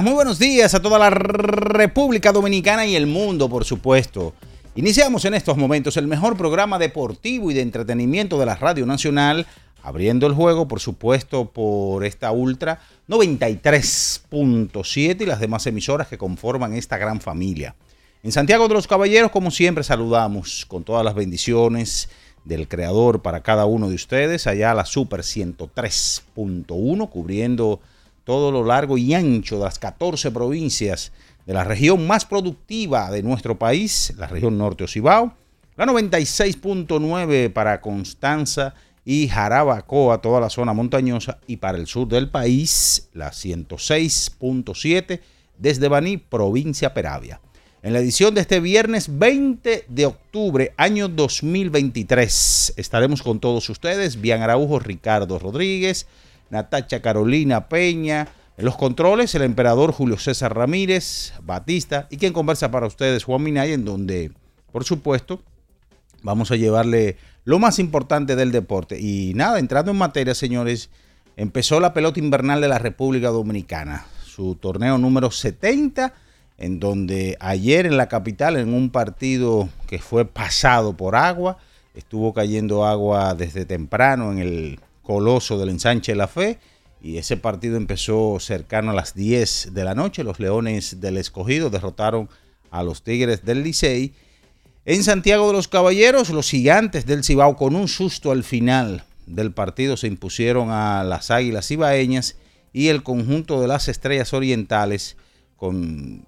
Muy buenos días a toda la República Dominicana y el mundo, por supuesto. Iniciamos en estos momentos el mejor programa deportivo y de entretenimiento de la Radio Nacional, abriendo el juego, por supuesto, por esta Ultra 93.7 y las demás emisoras que conforman esta gran familia. En Santiago de los Caballeros, como siempre, saludamos con todas las bendiciones del Creador para cada uno de ustedes. Allá la Super 103.1, cubriendo todo lo largo y ancho de las 14 provincias de la región más productiva de nuestro país, la región norte Ocibao. La 96.9 para Constanza y Jarabacoa, toda la zona montañosa. Y para el sur del país, la 106.7 desde Baní, provincia Peravia. En la edición de este viernes 20 de octubre, año 2023, estaremos con todos ustedes, Bian Araujo, Ricardo Rodríguez, Natacha Carolina Peña, en los controles, el emperador Julio César Ramírez, Batista, y quien conversa para ustedes, Juan Minay, en donde, por supuesto, vamos a llevarle lo más importante del deporte. Y nada, entrando en materia, señores, empezó la pelota invernal de la República Dominicana, su torneo número 70 en donde ayer en la capital, en un partido que fue pasado por agua, estuvo cayendo agua desde temprano en el coloso del ensanche La Fe, y ese partido empezó cercano a las 10 de la noche. Los Leones del Escogido derrotaron a los Tigres del Licey. En Santiago de los Caballeros, los gigantes del Cibao, con un susto al final del partido, se impusieron a las Águilas Cibaeñas y el conjunto de las Estrellas Orientales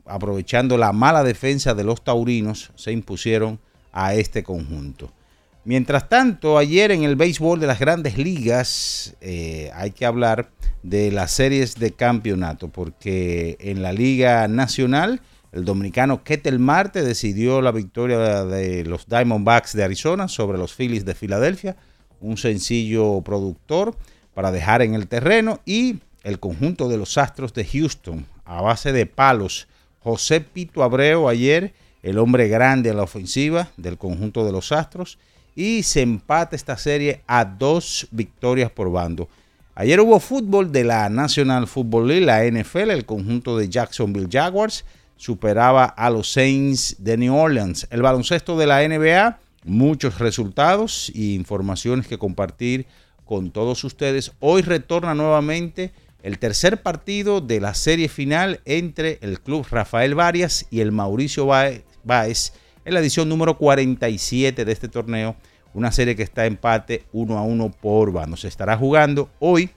aprovechando la mala defensa de los taurinos, se impusieron a este conjunto. Mientras tanto, ayer en el béisbol de las grandes ligas eh, hay que hablar de las series de campeonato, porque en la Liga Nacional el dominicano Ketel Marte decidió la victoria de los Diamondbacks de Arizona sobre los Phillies de Filadelfia, un sencillo productor para dejar en el terreno y el conjunto de los Astros de Houston a base de palos. José Pito Abreu ayer, el hombre grande a la ofensiva del conjunto de los Astros, y se empata esta serie a dos victorias por bando. Ayer hubo fútbol de la National Football League, la NFL, el conjunto de Jacksonville Jaguars superaba a los Saints de New Orleans. El baloncesto de la NBA, muchos resultados e informaciones que compartir con todos ustedes. Hoy retorna nuevamente el tercer partido de la serie final entre el club Rafael Varias y el Mauricio Báez en la edición número 47 de este torneo. Una serie que está empate 1 a 1 por bando. Se estará jugando hoy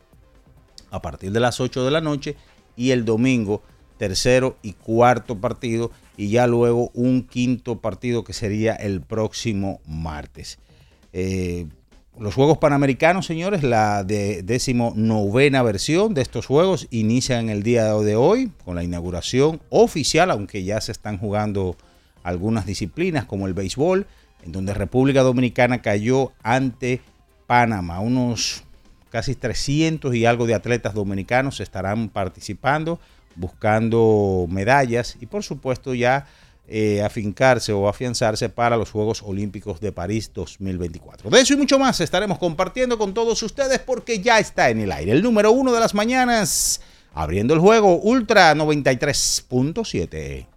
a partir de las 8 de la noche y el domingo tercero y cuarto partido y ya luego un quinto partido que sería el próximo martes. Eh, los Juegos Panamericanos, señores, la de décimo novena versión de estos Juegos inician el día de hoy con la inauguración oficial, aunque ya se están jugando algunas disciplinas como el béisbol, en donde República Dominicana cayó ante Panamá. Unos casi 300 y algo de atletas dominicanos estarán participando, buscando medallas y por supuesto ya eh, afincarse o afianzarse para los Juegos Olímpicos de París 2024. De eso y mucho más estaremos compartiendo con todos ustedes porque ya está en el aire. El número uno de las mañanas, abriendo el juego Ultra 93.7.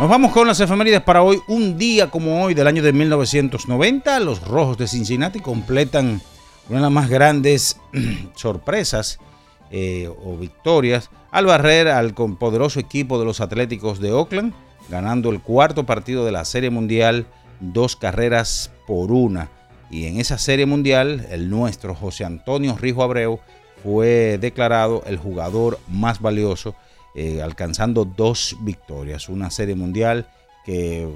Nos vamos con las efemérides para hoy. Un día como hoy del año de 1990, los Rojos de Cincinnati completan una de las más grandes sorpresas eh, o victorias al barrer al poderoso equipo de los Atléticos de Oakland, ganando el cuarto partido de la Serie Mundial, dos carreras por una. Y en esa Serie Mundial, el nuestro José Antonio Rijo Abreu fue declarado el jugador más valioso eh, alcanzando dos victorias. Una serie mundial que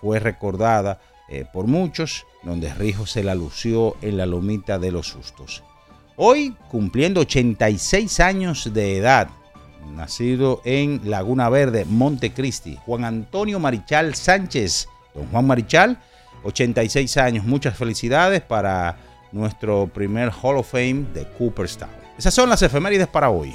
fue recordada eh, por muchos, donde Rijo se la lució en la lomita de los sustos. Hoy, cumpliendo 86 años de edad, nacido en Laguna Verde, Montecristi, Juan Antonio Marichal Sánchez. Don Juan Marichal, 86 años. Muchas felicidades para nuestro primer Hall of Fame de Cooperstown. Esas son las efemérides para hoy.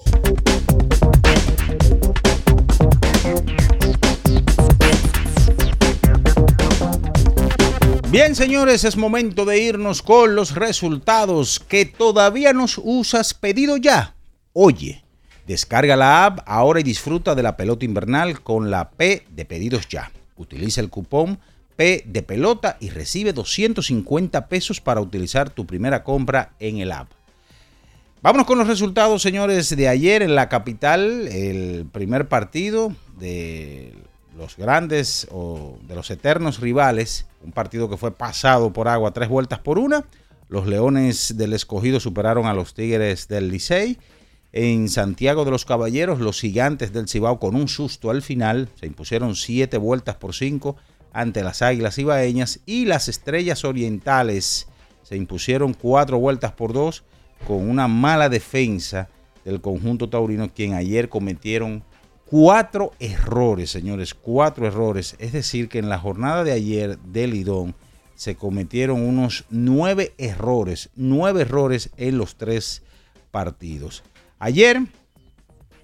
Bien, señores, es momento de irnos con los resultados que todavía nos usas pedido ya. Oye, descarga la app ahora y disfruta de la pelota invernal con la P de pedidos ya. Utiliza el cupón P de pelota y recibe 250 pesos para utilizar tu primera compra en el app. Vámonos con los resultados, señores, de ayer en la capital, el primer partido de los grandes o de los eternos rivales, un partido que fue pasado por agua tres vueltas por una. Los Leones del Escogido superaron a los Tigres del Licey. En Santiago de los Caballeros, los Gigantes del Cibao con un susto al final se impusieron siete vueltas por cinco ante las Águilas Ibaeñas y las Estrellas Orientales se impusieron cuatro vueltas por dos con una mala defensa del conjunto taurino, quien ayer cometieron cuatro errores, señores, cuatro errores. Es decir, que en la jornada de ayer de Lidón se cometieron unos nueve errores, nueve errores en los tres partidos. Ayer,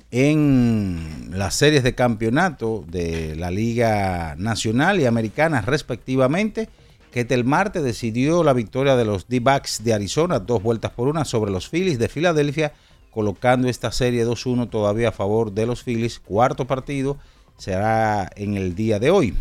en las series de campeonato de la Liga Nacional y Americana respectivamente, Ketel Marte decidió la victoria de los D-Backs de Arizona, dos vueltas por una sobre los Phillies de Filadelfia colocando esta serie 2-1 todavía a favor de los Phillies. Cuarto partido será en el día de hoy.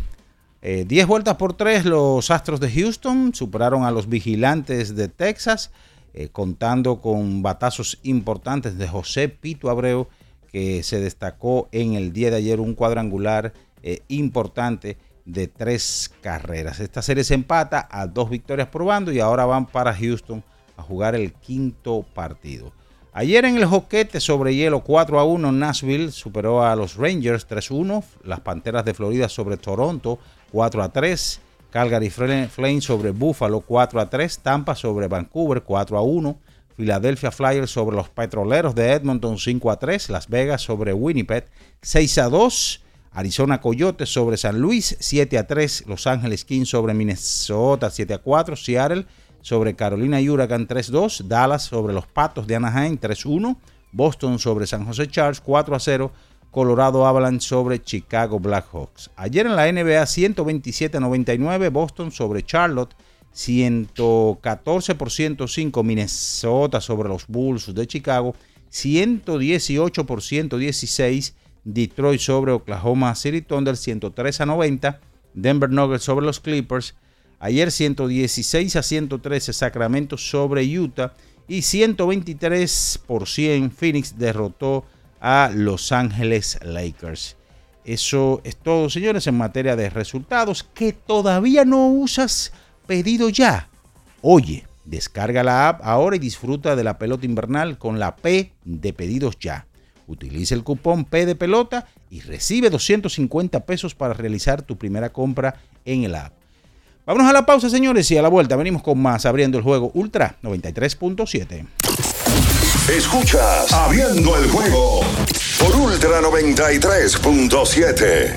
10 eh, vueltas por 3, los Astros de Houston superaron a los Vigilantes de Texas, eh, contando con batazos importantes de José Pito Abreu, que se destacó en el día de ayer un cuadrangular eh, importante de tres carreras. Esta serie se empata a dos victorias por y ahora van para Houston a jugar el quinto partido. Ayer en el joquete sobre hielo 4 a 1, Nashville superó a los Rangers 3 1. Las Panteras de Florida sobre Toronto 4 a 3. Calgary Flames sobre Buffalo 4 a 3. Tampa sobre Vancouver 4 a 1. Philadelphia Flyers sobre los Petroleros de Edmonton 5 a 3. Las Vegas sobre Winnipeg 6 a 2. Arizona Coyotes sobre San Luis 7 a 3. Los Ángeles Kings sobre Minnesota 7 a 4. Seattle sobre Carolina y Huracán 3-2, Dallas sobre los Patos de Anaheim 3-1, Boston sobre San José Charles 4-0, Colorado Avalanche sobre Chicago Blackhawks. Ayer en la NBA 127-99, Boston sobre Charlotte 114 por 105, Minnesota sobre los Bulls de Chicago 118 por 116, Detroit sobre Oklahoma City Thunder 103 a 90. Denver Nuggets sobre los Clippers. Ayer 116 a 113 Sacramento sobre Utah. Y 123 por 100 Phoenix derrotó a Los Ángeles Lakers. Eso es todo, señores, en materia de resultados. Que todavía no usas pedido ya. Oye, descarga la app ahora y disfruta de la pelota invernal con la P de pedidos ya. Utiliza el cupón P de pelota y recibe 250 pesos para realizar tu primera compra en el app. Vámonos a la pausa, señores, y a la vuelta venimos con más abriendo el juego Ultra 93.7. Escuchas Abriendo el juego por Ultra 93.7.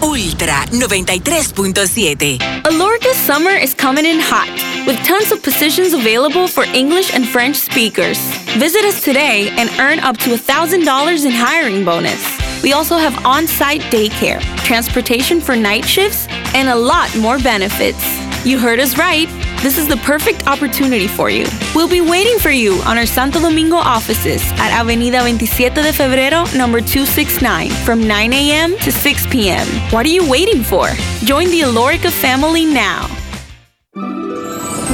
Ultra 93.7. Alorca's summer is coming in hot, with tons of positions available for English and French speakers. Visit us today and earn up to $1,000 in hiring bonus. We also have on site daycare, transportation for night shifts, and a lot more benefits. You heard us right. This is the perfect opportunity for you. We'll be waiting for you on our Santo Domingo offices at Avenida 27 de Febrero, number 269, from 9 a.m. to 6 p.m. What are you waiting for? Join the Alorica family now.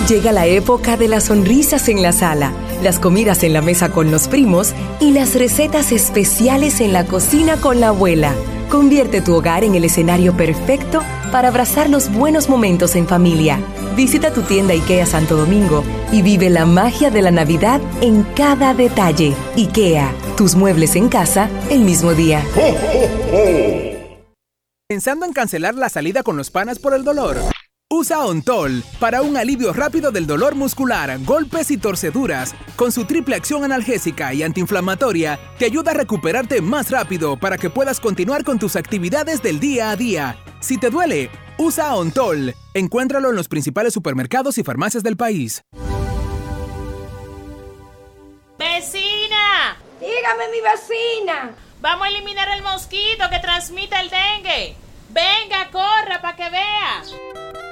Llega la época de las sonrisas en la sala, las comidas en la mesa con los primos y las recetas especiales en la cocina con la abuela. Convierte tu hogar en el escenario perfecto para abrazar los buenos momentos en familia. Visita tu tienda IKEA Santo Domingo y vive la magia de la Navidad en cada detalle. IKEA, tus muebles en casa el mismo día. ¿Pensando en cancelar la salida con los panas por el dolor? Usa Ontol para un alivio rápido del dolor muscular, golpes y torceduras. Con su triple acción analgésica y antiinflamatoria, te ayuda a recuperarte más rápido para que puedas continuar con tus actividades del día a día. Si te duele, usa Ontol. Encuéntralo en los principales supermercados y farmacias del país. ¡Vecina! Dígame, mi vecina. Vamos a eliminar el mosquito que transmite el dengue. Venga, corra para que vea.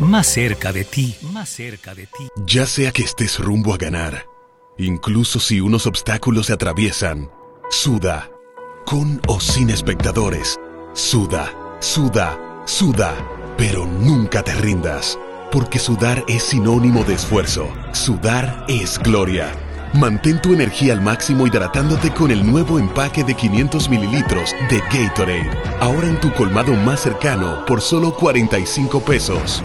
más cerca de ti, más cerca de ti. Ya sea que estés rumbo a ganar, incluso si unos obstáculos se atraviesan, suda, con o sin espectadores, suda, suda, suda, pero nunca te rindas, porque sudar es sinónimo de esfuerzo, sudar es gloria. Mantén tu energía al máximo hidratándote con el nuevo empaque de 500 mililitros de Gatorade. Ahora en tu colmado más cercano por solo 45 pesos.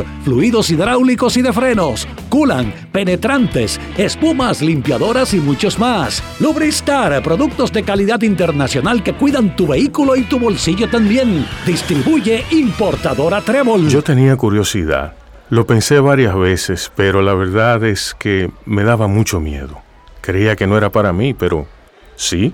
fluidos hidráulicos y de frenos, culan, penetrantes, espumas, limpiadoras y muchos más. Lubristar, productos de calidad internacional que cuidan tu vehículo y tu bolsillo también. Distribuye importadora Trébol. Yo tenía curiosidad. Lo pensé varias veces, pero la verdad es que me daba mucho miedo. Creía que no era para mí, pero sí.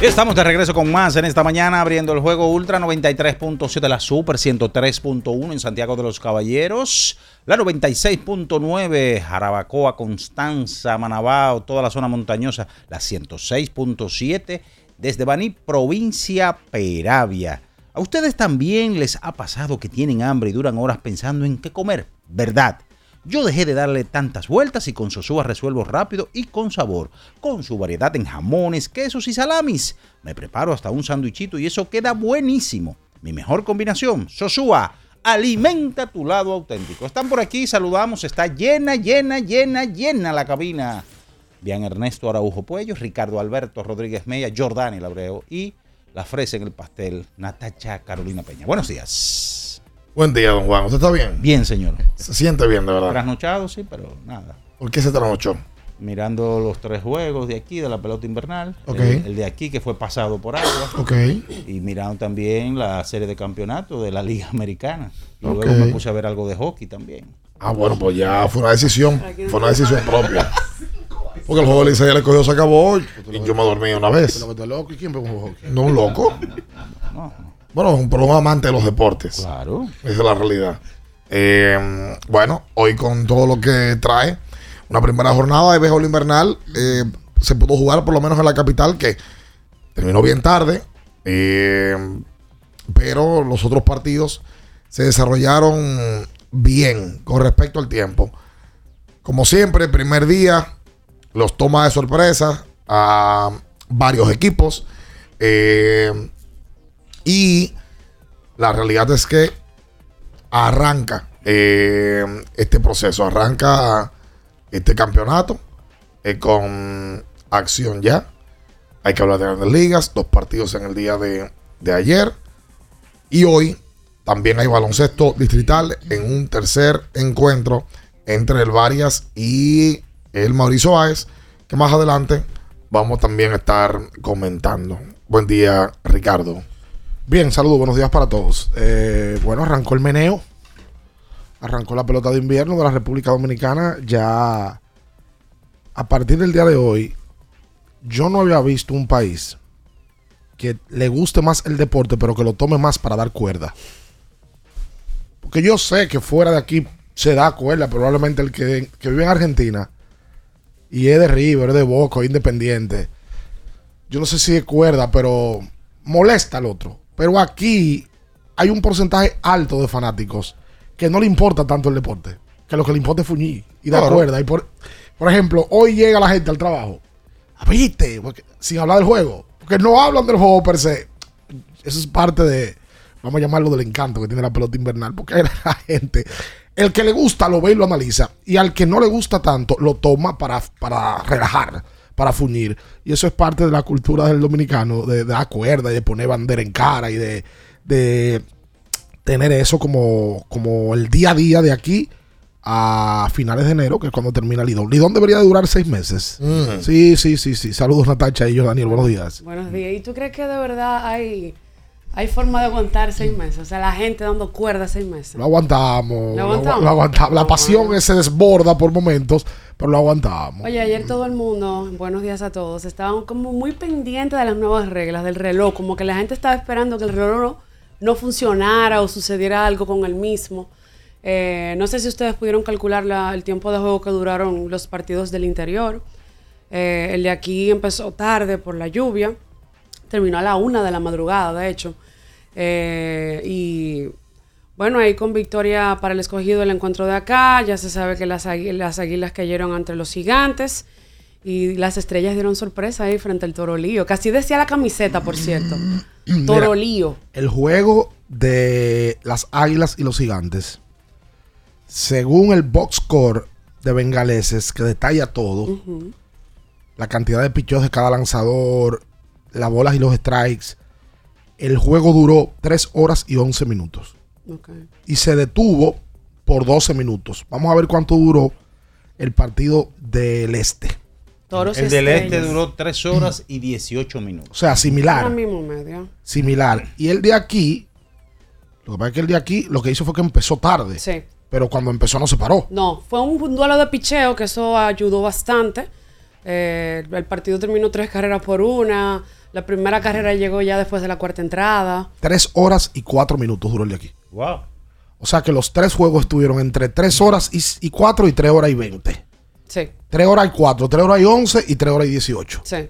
Estamos de regreso con más en esta mañana abriendo el juego Ultra 93.7, la Super 103.1 en Santiago de los Caballeros, la 96.9 Jarabacoa, Constanza, Manabao, toda la zona montañosa, la 106.7 desde Baní, provincia Peravia. ¿A ustedes también les ha pasado que tienen hambre y duran horas pensando en qué comer? ¿Verdad? Yo dejé de darle tantas vueltas y con Sosúa resuelvo rápido y con sabor. Con su variedad en jamones, quesos y salamis. Me preparo hasta un sándwichito y eso queda buenísimo. Mi mejor combinación, Sosúa. Alimenta tu lado auténtico. Están por aquí, saludamos. Está llena, llena, llena, llena la cabina. Bien Ernesto Araujo Puello, Ricardo Alberto Rodríguez Mella, Jordani Labreo y la fresa en el pastel, Natacha Carolina Peña. Buenos días. Buen día, don Juan. ¿Usted está bien? Bien, señor. Se siente bien, de verdad. Trasnochado, sí, pero nada. ¿Por qué se trasnochó? Mirando los tres juegos de aquí, de la pelota invernal. Ok. El, el de aquí que fue pasado por agua. Ok. Y mirando también la serie de campeonato de la Liga Americana. Y luego me puse a ver algo de hockey también. Ah, bueno, pues ya fue una decisión. Fue una decisión propia. Porque el juego de Licey le cogió, se acabó. Y yo me dormí una vez. ¿Y quién pegó un hockey? No un loco. Bueno, un, pero un amante de los deportes. Claro. Esa es la realidad. Eh, bueno, hoy con todo lo que trae, una primera jornada de béisbol invernal, eh, se pudo jugar por lo menos en la capital, que terminó bien tarde, eh, pero los otros partidos se desarrollaron bien con respecto al tiempo. Como siempre, primer día los toma de sorpresa a varios equipos. eh, y la realidad es que arranca eh, este proceso, arranca este campeonato eh, con acción ya. Hay que hablar de grandes ligas, dos partidos en el día de, ayer. Y hoy también hay baloncesto distrital en un tercer encuentro entre el Varias y el Mauricio Báez, que más adelante vamos también a estar comentando. Buen día, Ricardo. Bien, saludos, buenos días para todos. Eh, bueno, arrancó el meneo. Arrancó la pelota de invierno de la República Dominicana. Ya a partir del día de hoy, yo no había visto un país que le guste más el deporte, pero que lo tome más para dar cuerda. Porque yo sé que fuera de aquí se da cuerda. Probablemente el que, que vive en Argentina y es de River, es de Boca, independiente. Yo no sé si es cuerda, pero molesta al otro. Pero aquí hay un porcentaje alto de fanáticos que no le importa tanto el deporte. Que lo que le importa es fuñir y dar Claro. cuerda. Y por, por ejemplo, hoy llega la gente al trabajo. "Ah, ¿Viste? Porque- sin hablar del juego. Porque no hablan del juego per se. Eso es parte de, vamos a llamarlo del encanto que tiene la pelota invernal. Porque la gente, el que le gusta lo ve y lo analiza. Y al que no le gusta tanto, lo toma para, para relajar, para fuñir. Y eso es parte de la cultura del dominicano, de, de dar cuerda y de poner bandera en cara y de, de tener eso como, como el día a día de aquí a finales de enero, que es cuando termina Lidón. Lidón debería de durar seis meses. Mm. Sí, sí, sí, sí. Saludos Natacha y yo, Daniel. Buenos días. Buenos días. ¿Y tú crees que de verdad hay, hay forma de aguantar seis meses? O sea, la gente dando cuerda seis meses. Lo aguantamos. ¿Lo aguantamos? lo aguantamos. La pasión se desborda por momentos, pero lo aguantamos. Oye, ayer todo el mundo, buenos días a todos, estaban como muy pendientes de las nuevas reglas del reloj, como que la gente estaba esperando que el reloj no, no funcionara o sucediera algo con el mismo. Eh, no sé si ustedes pudieron calcular la- el tiempo de juego que duraron los partidos del interior. Eh, el de aquí empezó tarde por la lluvia, terminó a la una de la madrugada, de hecho. Eh, y bueno, ahí con victoria para el escogido el encuentro de acá. Ya se sabe que las, las águilas cayeron entre los gigantes. Y las estrellas dieron sorpresa ahí frente al Torolío. Casi decía la camiseta, por cierto. Torolío. El juego de las águilas y los gigantes, según el box score de Bengaleses, que detalla todo, la cantidad de pichos de cada lanzador, las bolas y los strikes, el juego duró 3 horas y 11 minutos. Y se detuvo por 12 minutos. Vamos a ver cuánto duró el partido del este. Toros El del este duró 3 horas y 18 minutos. O sea, similar. Ahora mismo medio. Similar. Y el de aquí, lo que pasa es que el de aquí lo que hizo fue que empezó tarde. Sí. Pero cuando empezó no se paró. No, fue un duelo de picheo que eso ayudó bastante. Eh, el partido terminó tres carreras por una. La primera carrera llegó ya después de la cuarta entrada. 3 horas y 4 minutos duró el de aquí. Wow. O sea que los tres juegos estuvieron entre 3 horas y, 4 y 3 horas y 20. Sí, 3 horas y 4, 3 horas y 11 y 3 horas y 18. sí.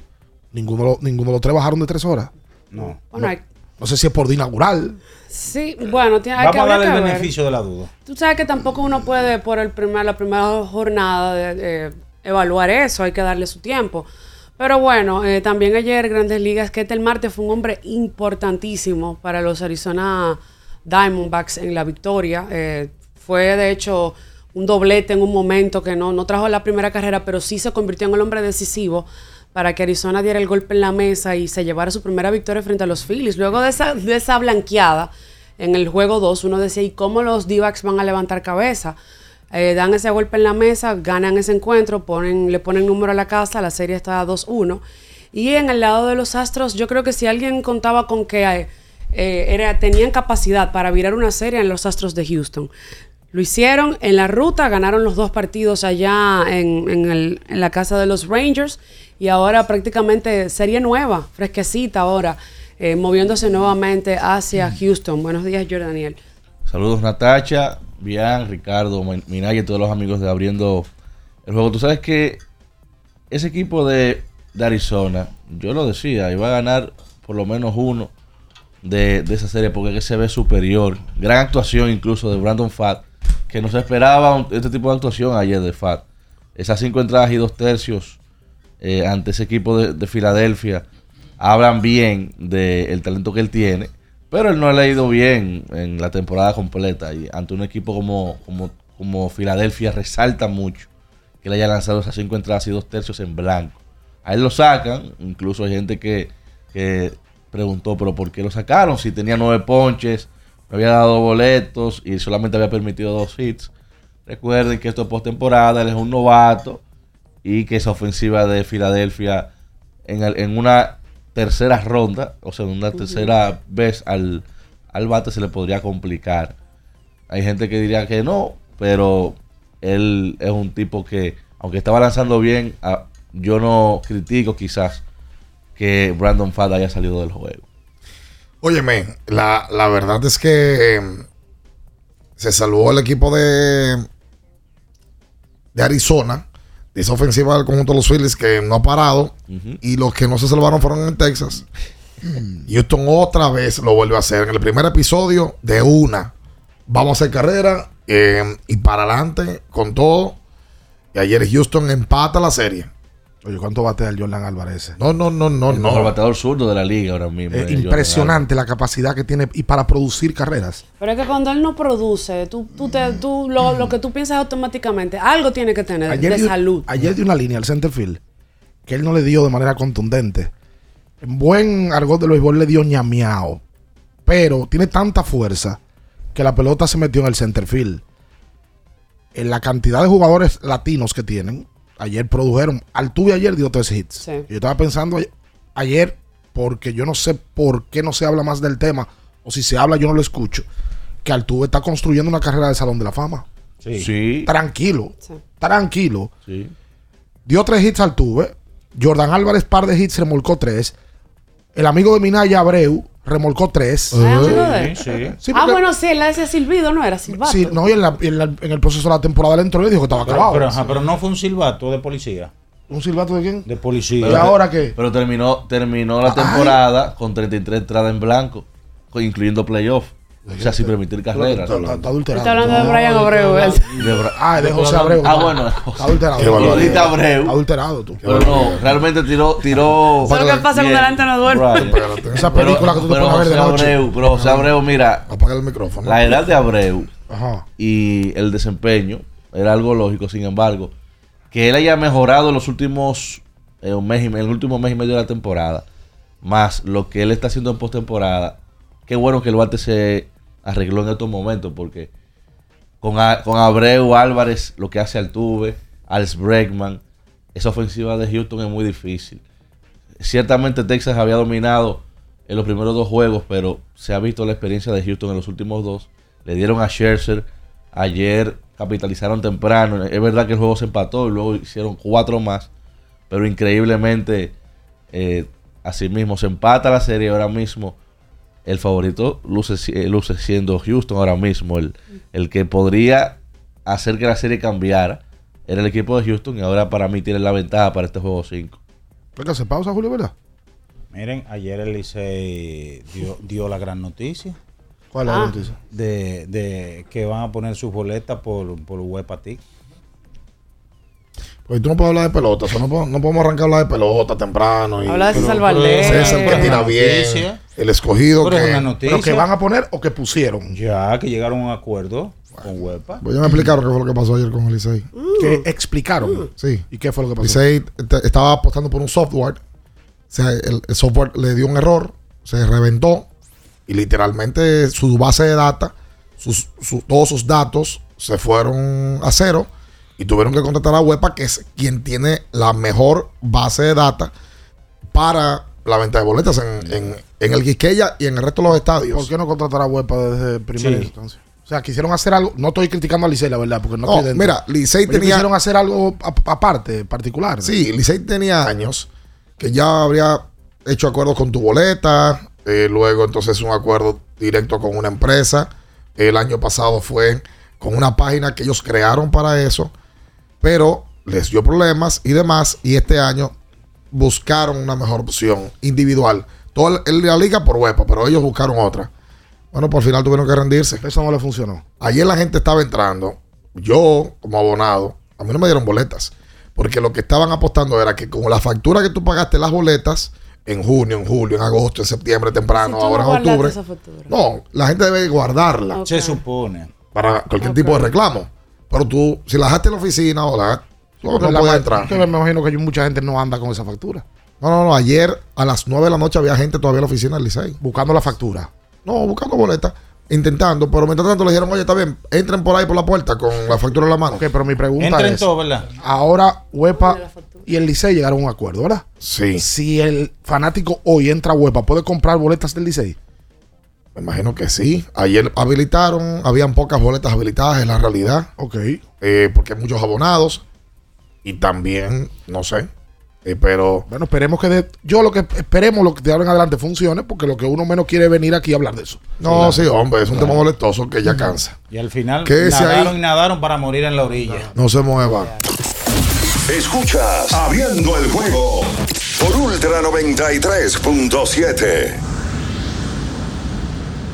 Ninguno, de los- ninguno de los tres bajaron de 3 horas. No. Bueno, hay- No sé si es por inaugural. sí, bueno, tiene, hay Vamos que darle el beneficio de la duda. Tú sabes que tampoco uno puede por el primer, la primera jornada de- de evaluar eso, hay que darle su tiempo. Pero bueno, eh, también ayer Grandes Ligas, que el Marte fue un hombre importantísimo para los Arizona Diamondbacks en la victoria. Eh, fue de hecho un doblete en un momento que no, no trajo la primera carrera, pero sí se convirtió en el hombre decisivo para que Arizona diera el golpe en la mesa y se llevara su primera victoria frente a los Phillies. Luego de esa, de esa blanqueada en el juego 2, uno decía, ¿y cómo los D-backs van a levantar cabeza? Eh, dan ese golpe en la mesa, ganan ese encuentro, ponen, le ponen número a la casa, la serie está 2-1. Y en el lado de los Astros, yo creo que si alguien contaba con que eh, eh, era, tenían capacidad para virar una serie en los Astros de Houston. Lo hicieron en la ruta, ganaron los dos partidos allá en, en el- en la casa de los Rangers y ahora prácticamente serie nueva, fresquecita ahora, eh, moviéndose nuevamente hacia Houston. Buenos días, Jordaniel. Saludos Natacha, Bian, Ricardo, Min- Minaya y todos los amigos de Abriendo el Juego. Tú sabes que ese equipo de, Arizona, yo lo decía, iba a ganar por lo menos uno de, esa serie porque se ve superior. Gran actuación incluso de Brandon Fatt, que no se esperaba este tipo de actuación ayer de Fatt. Esas cinco entradas y dos tercios eh, ante ese equipo de, de Filadelfia hablan bien del talento que él tiene, pero él no ha ido bien en la temporada completa y ante un equipo como, como, como Filadelfia resalta mucho que le haya lanzado esas cinco entradas y dos tercios en blanco. A él lo sacan, incluso hay gente que, que preguntó, pero ¿por qué lo sacaron? Si tenía nueve ponches, no había dado boletos y solamente había permitido dos hits. Recuerden que esto es postemporada, él es un novato y que esa ofensiva de Filadelfia en, en una tercera ronda, o sea, en una tercera vez al, al bate se le podría complicar. Hay gente que diría que no, pero él es un tipo que, aunque estaba lanzando bien, ah, yo no critico quizás que Brandon Fadd haya salido del juego. Óyeme, la, la verdad es que eh, se salvó el equipo de, de Arizona, esa ofensiva del conjunto de los Phillies que no ha parado, y los que no se salvaron fueron en Texas. Houston otra vez lo vuelve a hacer. En el primer episodio, de una, vamos a hacer carrera eh, y para adelante con todo. Y ayer Houston empata la serie. Oye, ¿cuánto batea el Jordan Álvarez? No, no, no, no, el no. mejor bateador zurdo de la liga ahora mismo. Es eh, Jordan impresionante la capacidad que tiene y para producir carreras. Pero es que cuando él no produce, tú, tú te, tú, lo, lo que tú piensas automáticamente, algo tiene que tener de dio- salud. ayer dio una línea al center field que él no le dio de manera contundente. En buen argot del béisbol le dio ñameao. Pero tiene tanta fuerza que la pelota se metió en el center field. en la cantidad de jugadores latinos que tienen, ayer produjeron, Altuve ayer dio tres hits. Sí. Yo estaba pensando ayer, porque yo no sé por qué no se habla más del tema, o si se habla yo no lo escucho, que Altuve está construyendo una carrera de Salón de la Fama. Sí. Sí. Tranquilo, tranquilo. Sí. Dio tres hits Altuve, Jordan Álvarez par de hits remolcó tres, el amigo de Minaya Abreu remolcó tres. Ah, de él. Sí, ah, porque- bueno, sí, él decía silbido, no era silbato. Sí, no, y en, la- en la- en el proceso de la temporada él entró y dijo que estaba Pero, acabado. pero, ajá, pero no fue un silbato de policía. ¿Un silbato de quién? De policía. ¿Y ahora qué? Pero terminó, terminó la Ay. temporada con 33 entradas en blanco, incluyendo playoff. O sea, sin permitir carreras. Está, está adulterado. Está hablando de Brian Abreu. De Bra- Ah, de José Abreu. Ah, bueno. Está adulterado. Ahorita Abreu. Adulterado tú. Pero no, realmente tiró, tiró. Eso es lo que pasa cuando la gente no duerme. Esa película que tú te pero pones a ver de noche. Abreu, pero José Abreu, mira, Apaga el micrófono. la edad de Abreu Ajá. y el desempeño era algo lógico, sin embargo, que él haya mejorado en los últimos eh, un mes y, el último mes y medio de la temporada, más lo que él está haciendo en postemporada, qué bueno que el Duarte se arregló en estos momentos, porque con, con Abreu, Álvarez, lo que hace Altuve, Alex Bregman, esa ofensiva de Houston es muy difícil. Ciertamente Texas había dominado en los primeros dos juegos, pero se ha visto la experiencia de Houston en los últimos dos. Le dieron a Scherzer, ayer capitalizaron temprano. Es verdad que el juego se empató y luego hicieron cuatro más, pero increíblemente, eh, así mismo se empata la serie ahora mismo. El favorito luce, eh, luce siendo Houston ahora mismo. El, el que podría hacer que la serie cambiara era el equipo de Houston y ahora para mí tiene la ventaja para este juego 5. Venga, se pausa, Julio, ¿verdad? Miren, ayer el Licey dio, dio la gran noticia. ¿Cuál es Ah. la noticia? De, de que van a poner sus boletas por, por Huepatic. Porque tú no puedes hablar de pelota. o sea, no, podemos, no podemos arrancar a hablar de pelota temprano. Y, Habla de César Valdés. César que tira bien. El escogido Pero es que. ¿Pero que van a poner o que pusieron? Ya, que llegaron a un acuerdo con Huepa. Pues ya me explicaron qué fue lo que pasó ayer con el Licey. Que explicaron. Sí. ¿Y qué fue lo que pasó? Licey estaba apostando por un software. O sea, el, el software le dio un error, se reventó y literalmente su base de data, sus, su- todos sus datos se fueron a cero y tuvieron que contratar a Huepa, que es quien tiene la mejor base de data para la venta de boletas en, en- en el Quisqueya y en el resto de los estadios. ¿Por qué no contratar a Huepa desde primera Sí. instancia? O sea, quisieron hacer algo. No estoy criticando a Licey, la verdad, porque no, No, estoy mira, Licey tenía- quisieron hacer algo aparte, particular. Sí, Licey tenía años que ya habría hecho acuerdos con tu boleta, eh, luego entonces un acuerdo directo con una empresa. El año pasado fue con una página que ellos crearon para eso, pero les dio problemas y demás. Y este año buscaron una mejor opción individual. Toda la- la liga por huepa, pero ellos buscaron otra. Bueno, por final tuvieron que rendirse. Eso no le funcionó. Ayer la gente estaba entrando. Yo, como abonado, a mí no me dieron boletas. Porque lo que estaban apostando era que con la factura que tú pagaste las boletas en junio, en julio, en agosto, en septiembre, temprano, Si ahora no en octubre. esa. No, la gente debe guardarla Se supone. para cualquier tipo de reclamo. Pero tú, si la dejaste en la oficina o la no, puedes entrar. me imagino que mucha gente no anda con esa factura. No, no, no. Ayer a las 9 de la noche había gente todavía en la oficina del Licey. Buscando la factura. No, buscando boletas. Intentando, pero mientras tanto le dijeron, oye, está bien, entren por ahí por la puerta con la factura en la mano. Ok, pero mi pregunta Entren es... todos, ¿verdad? Ahora Huepa y el Licey llegaron a un acuerdo, ¿verdad? Sí. Si el fanático hoy entra a Huepa, ¿puede comprar boletas del Licey? Me imagino que sí. Ayer habilitaron, habían pocas boletas habilitadas en la realidad. Ok. eh, porque hay muchos abonados. Y también, no sé. eh, pero Bueno, esperemos que de- yo lo que esperemos lo que de ahora en adelante funcione, porque lo que uno menos quiere es venir aquí a hablar de eso. no, sí, hombre, es un tema molestoso que ya cansa. Y al final ahí. nadaron y nadaron para morir en la orilla. No se mueva. Escuchas Abriendo el juego por Ultra 93.7.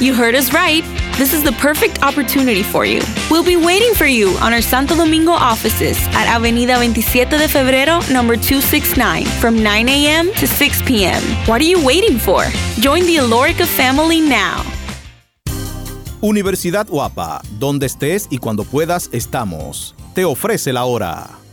You heard us right. This is the perfect opportunity for you. We'll be waiting for you on our Santo Domingo offices at Avenida 27 de Febrero, number 269, from 9 a.m. to 6 p.m. What are you waiting for? Join the Alorica family now. Universidad Guapa, donde estés y cuando puedas estamos. Te ofrece la hora.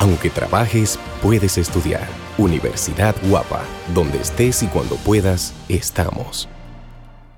Aunque trabajes, puedes estudiar. Universidad Guapa, donde estés y cuando puedas, estamos.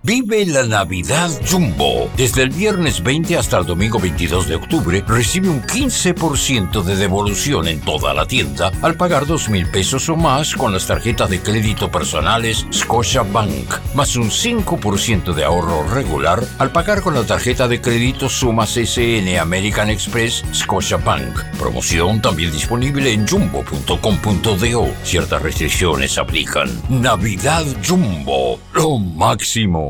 Vive la Navidad Jumbo. Desde el viernes 20 hasta el domingo 22 de octubre, recibe un 15% de devolución en toda la tienda al pagar 2 mil pesos o más con las tarjetas de crédito personales Scotia Bank, más un 5% de ahorro regular al pagar con la tarjeta de crédito Sumas SN American Express Scotia Bank. Promoción también disponible en jumbo.com.do. Ciertas restricciones aplican. Navidad Jumbo, lo máximo.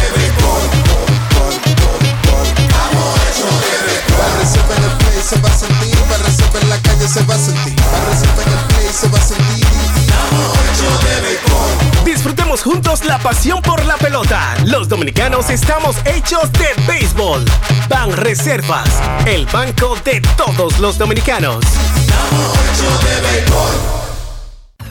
Play se va a sentir, para en la calle se va a sentir, para en el play se va a sentir. Disfrutemos juntos la pasión por la pelota. Los dominicanos estamos hechos de béisbol. Ban Reservas, el banco de todos los dominicanos. hecho de béisbol.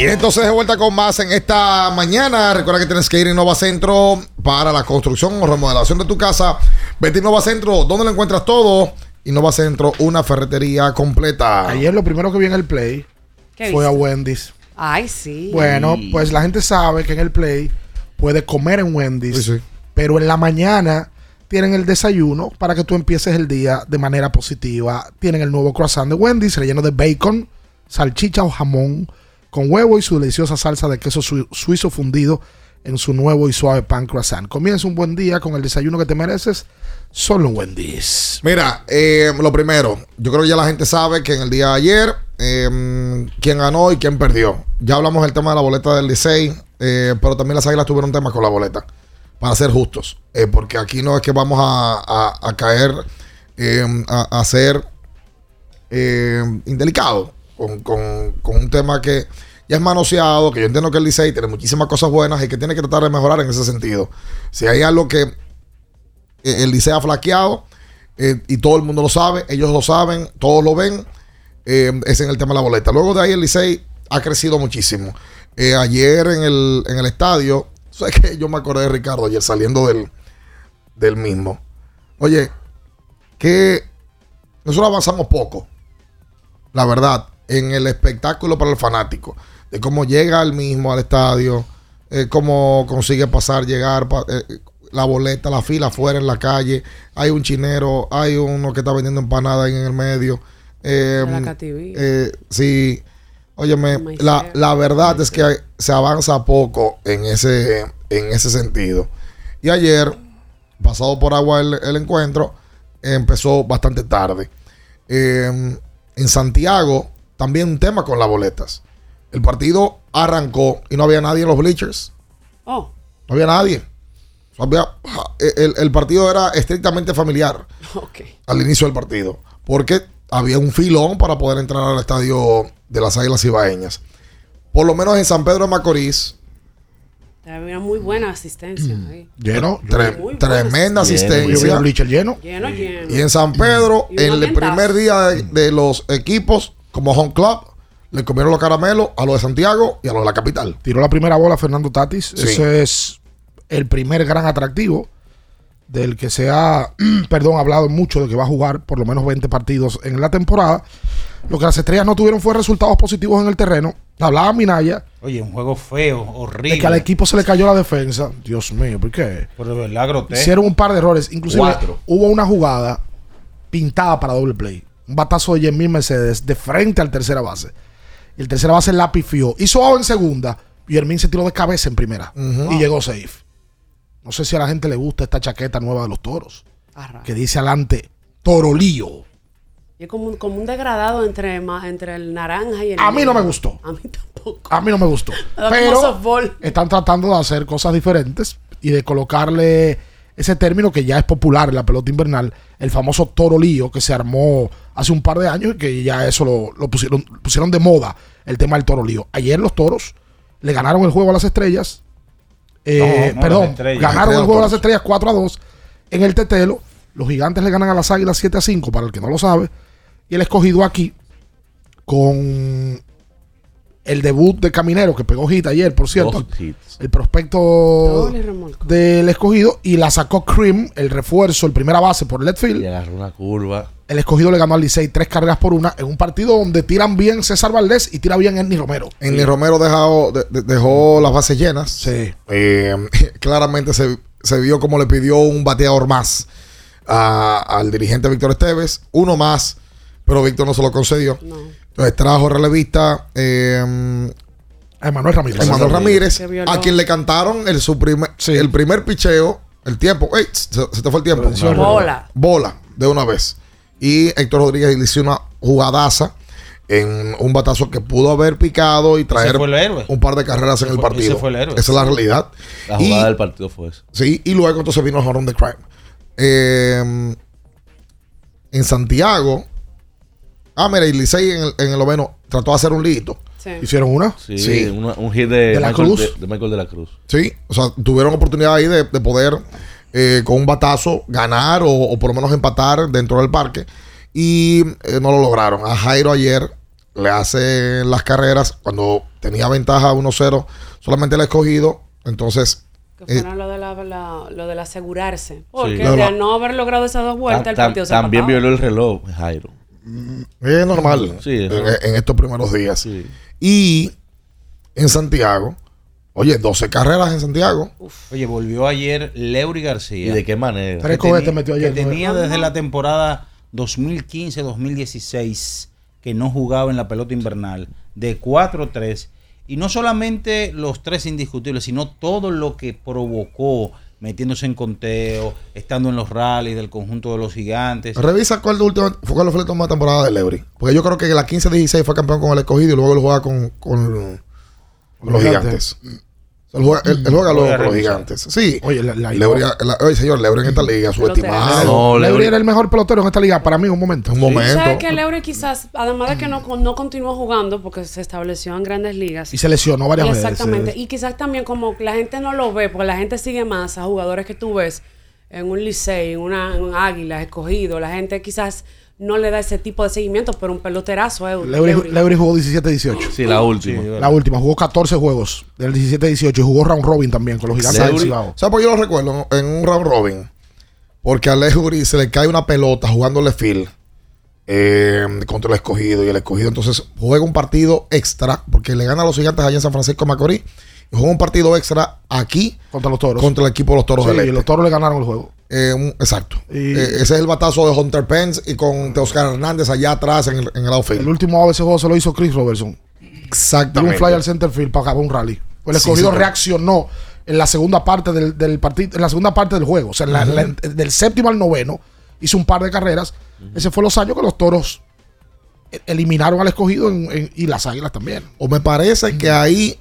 Y entonces de vuelta con más en esta mañana. Recuerda que tienes que ir a Innova Centro para la construcción o remodelación de tu casa. Vete a Innova Centro, ¿dónde lo encuentras todo? Innova Centro, una ferretería completa. Ayer lo primero que vi en el Play ¿Qué fue a? Wendy's. Ay, sí. Bueno, pues la gente sabe que en el Play puede comer en Wendy's, pero en la mañana tienen el desayuno para que tú empieces el día de manera positiva. Tienen el nuevo croissant de Wendy's relleno de bacon, salchicha o jamón con huevo y su deliciosa salsa de queso sui- suizo fundido en su nuevo y suave pan croissant. Comienza un buen día con el desayuno que te mereces solo en Wendy's. Mira, eh, lo primero, yo creo que ya la gente sabe que en el día de ayer, eh, quién ganó y quién perdió. Ya hablamos del tema de la boleta del Licey, eh, pero también las águilas tuvieron temas con la boleta, para ser justos. Eh, porque aquí no es que vamos a, caer eh, a, a ser eh, indelicado con, un tema que ya es manoseado, que yo entiendo que el Licey tiene muchísimas cosas buenas y que tiene que tratar de mejorar en ese sentido. Si hay algo que eh, el Licey ha flaqueado eh, y todo el mundo lo sabe, ellos lo saben, todos lo ven, eh, es en el tema de la boleta. Luego de ahí el Licey ha crecido muchísimo. Ayer en el, en el estadio, ¿sabes que Yo me acordé de Ricardo ayer saliendo del mismo. Oye, que nosotros avanzamos poco, la verdad, en el espectáculo para el fanático, de cómo llega el mismo al estadio, eh, cómo consigue pasar, llegar, pa- eh, la boleta, la fila afuera en la calle, hay un chinero, hay uno que está vendiendo empanadas ahí en el medio. eh, la eh, sí, óyeme, la, la verdad es que se avanza poco en ese, en ese sentido. Y ayer, pasado por agua el, el encuentro, empezó bastante tarde. Eh, en Santiago, también un tema con las boletas. El partido arrancó y no había nadie en los bleachers. Oh, No había nadie. Había- el, el partido era estrictamente familiar ok. al inicio del partido. Porque había un filón para poder entrar al estadio de las Águilas Ibaeñas. Por lo menos en San Pedro de Macorís, Había muy buena asistencia ahí. lleno, tre- Muy tremenda asistencia. Lleno. Lleno, lleno. Y en San Pedro, en el primer día de, de los equipos, como Home Club, le comieron los caramelos a los de Santiago y a los de la capital. Tiró la primera bola Fernando Tatis. Sí. Ese es el primer gran atractivo del que se ha, perdón, hablado mucho de que va a jugar por lo menos 20 partidos en la temporada. Lo que las estrellas no tuvieron fue resultados positivos en el terreno. Hablaba Minaya Oye, un juego feo, horrible. de que al equipo se le cayó la defensa. Dios mío, ¿por qué? De verdad grotesco. Hicieron un par de errores. Inclusive Cuatro. hubo una jugada pintada para doble play. Un batazo de Jemil Mercedes de frente al tercera base. Y el tercera base la pifió. Hizo out en segunda. Y Hermín se tiró de cabeza en primera. Y llegó safe. No sé si a la gente le gusta esta chaqueta nueva de los toros. Arra. Que dice adelante, Torolío. Y es como un, como un degradado entre, entre el naranja y el. A mí no me gustó. A mí tampoco. A mí no me gustó. Pero están tratando de hacer cosas diferentes y de colocarle ese término que ya es popular en la pelota invernal, el famoso toro lío que se armó hace un par de años y que ya eso lo, lo pusieron, pusieron de moda, el tema del toro lío. Ayer los toros le ganaron el juego a las estrellas. Eh, No, no, perdón, las estrellas. ganaron Estrellas el juego a las estrellas 4 a 2 en el Tetelo. Los gigantes le ganan a las águilas 7 a 5, para el que no lo sabe. Y el escogido aquí con el debut de Caminero, que pegó hit ayer, por cierto. Dos hits. El prospecto del escogido. Y la sacó Cream, el refuerzo, el primera base por left field. Y agarró una curva. El escogido le ganó al Licey tres carreras por una en un partido donde tiran bien César Valdés y tira bien Ernie Romero. Enny Romero dejó, de- de- dejó las bases llenas. Sí. Eh, claramente se, se vio como le pidió un bateador más a- al dirigente Víctor Esteves. Uno más, pero Víctor no se lo concedió. Entonces trajo relevista eh, A Emanuel Ramírez. Emanuel a quien le cantaron el, su primer, el primer picheo, el tiempo. Ey, se, se te fue el tiempo. Bola. Bola, de una vez. Y Héctor Rodríguez le hizo una jugadaza en un batazo que pudo haber picado y traer un par de carreras en el fue- partido. ese fue el héroe. Esa es la realidad. La Y- jugada del partido fue esa. Sí, y luego entonces vino el jorón de Crime. Eh, en Santiago. Ah, mira, y Licey en el, en el noveno trató de hacer un lito. Sí. ¿Hicieron una? Sí, Sí. una- un hit de, ¿De la Michael, Cruz? de, de Michael de la Cruz. Sí, o sea, tuvieron oportunidad ahí de, de poder eh, con un batazo ganar o, o por lo menos empatar dentro del parque y eh, no lo lograron. A Jairo ayer le hace las carreras cuando tenía ventaja 1-0, solamente el escogido. Entonces, Que eh, fueron lo, de la, la- lo del asegurarse. Porque Lo de no haber logrado esas dos vueltas, el Tam- partido se también empataba. violó el reloj, Jairo. Es normal Sí, eso. en, en estos primeros días. Y en Santiago, oye, 12 carreras en Santiago. Oye, volvió ayer Leury García. ¿Y de qué manera? Tres que cohetes metió ayer, que ¿no? tenía desde la temporada 2015-2016 que no jugaba en la pelota invernal de 4-3 y no solamente los tres indiscutibles, sino todo lo que provocó metiéndose en conteo, estando en los rallies del conjunto de los gigantes. Revisa cuál, de última, fue cuál fue la última temporada de Leury. Porque yo creo que la 15-16 fue campeón con el escogido y luego él juega con, con, con los gigantes. Él juega, él- él juega luego Voy a con los gigantes. Sí. Oye, la- la- oye, señor, Leury en esta liga, subestimado. No, Leury- era el mejor pelotero en esta liga para mí un momento. Un ¿Sabes momento. que Leury quizás, además de que no, no continuó jugando porque se estableció en grandes ligas? Y se lesionó varias veces. Exactamente. Y quizás también como la gente no lo ve, porque la gente sigue más a jugadores que tú ves en un Licey, en, una, en un Águila, escogido. La gente quizás no le da ese tipo de seguimiento, pero un peloterazo es Leury, jugó 17-18. Sí, la última. La última, jugó 14 juegos del 17-18 y jugó round robin también con los gigantes del Cibao. ¿Sabes por qué yo lo recuerdo? En un round robin. Porque a Leury se le cae una pelota jugándole field eh, contra el escogido. Y el escogido entonces juega un partido extra. Porque le gana a los gigantes allá en San Francisco de Macorís. Y juega un partido extra aquí Contra los toros. contra el equipo de los toros Sí, del y Este. los toros le ganaron el juego. Eh, un- exacto. Y- Eh, ese es el batazo de Hunter Pence y con Oscar Hernández allá atrás en el, en el outfield. El último ese juego se lo hizo Chris Robertson. Dio un Exactamente. fly al center field para acabar un rally. El escogido sí, reaccionó en la segunda parte del, del partido, en la segunda parte del juego. O sea, la- la- del séptimo al noveno hizo un par de carreras. Ese fue los años que los toros eliminaron al escogido en- en- y las águilas también. O me parece que ahí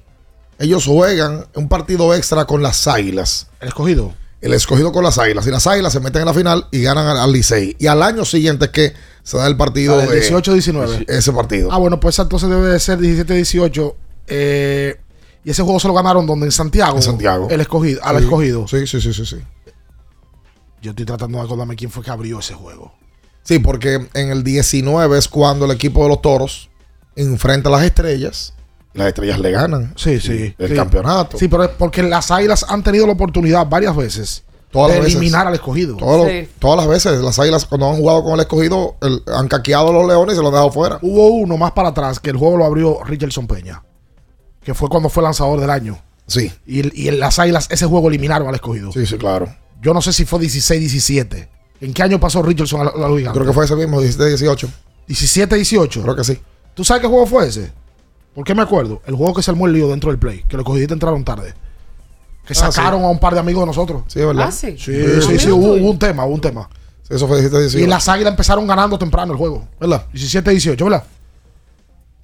ellos juegan un partido extra con las águilas. El escogido. El escogido con las águilas. Y las águilas se meten en la final y ganan al, al Licey. Y al año siguiente es que se da el partido Ah, del de 18-19. Ese partido. Ah, bueno, pues entonces debe de ser 17-18. eh, y ese juego se lo ganaron donde en Santiago. En Santiago. El escogido, al Sí. escogido. Sí, sí, sí, sí, sí. Yo estoy tratando de acordarme quién fue que abrió ese juego. Sí, porque en el 19 es cuando el equipo de los toros enfrenta a las estrellas. Las estrellas le ganan. Sí, sí. El sí. campeonato. Sí, pero es porque las águilas han tenido la oportunidad varias veces Todas de las veces. eliminar al escogido. Todos los- Sí. todas las veces, las águilas, cuando han jugado con el escogido, el- han caqueado a los leones y se los han dejado fuera. Hubo uno más para atrás que el juego lo abrió Richardson Peña, que fue cuando fue lanzador del año. Sí, Y, y en las águilas ese juego eliminaron al escogido. sí, sí, claro. Yo no sé si fue 16-17. ¿En qué año pasó Richardson a la, a la liga? Creo que fue ese mismo, 17-18. 17-18. Creo que sí. ¿Tú sabes qué juego fue ese? ¿Por qué me acuerdo? El juego que se armó el lío dentro del play, que los escogidistas entraron tarde. Que Ah, sacaron a un par de amigos de nosotros. Sí, verdad. Ah, sí. Sí, sí, sí, hubo, hubo un tema, hubo un tema. Sí, eso fue 17-18. Y las águilas empezaron ganando temprano el juego. ¿Verdad? 17-18, ¿verdad?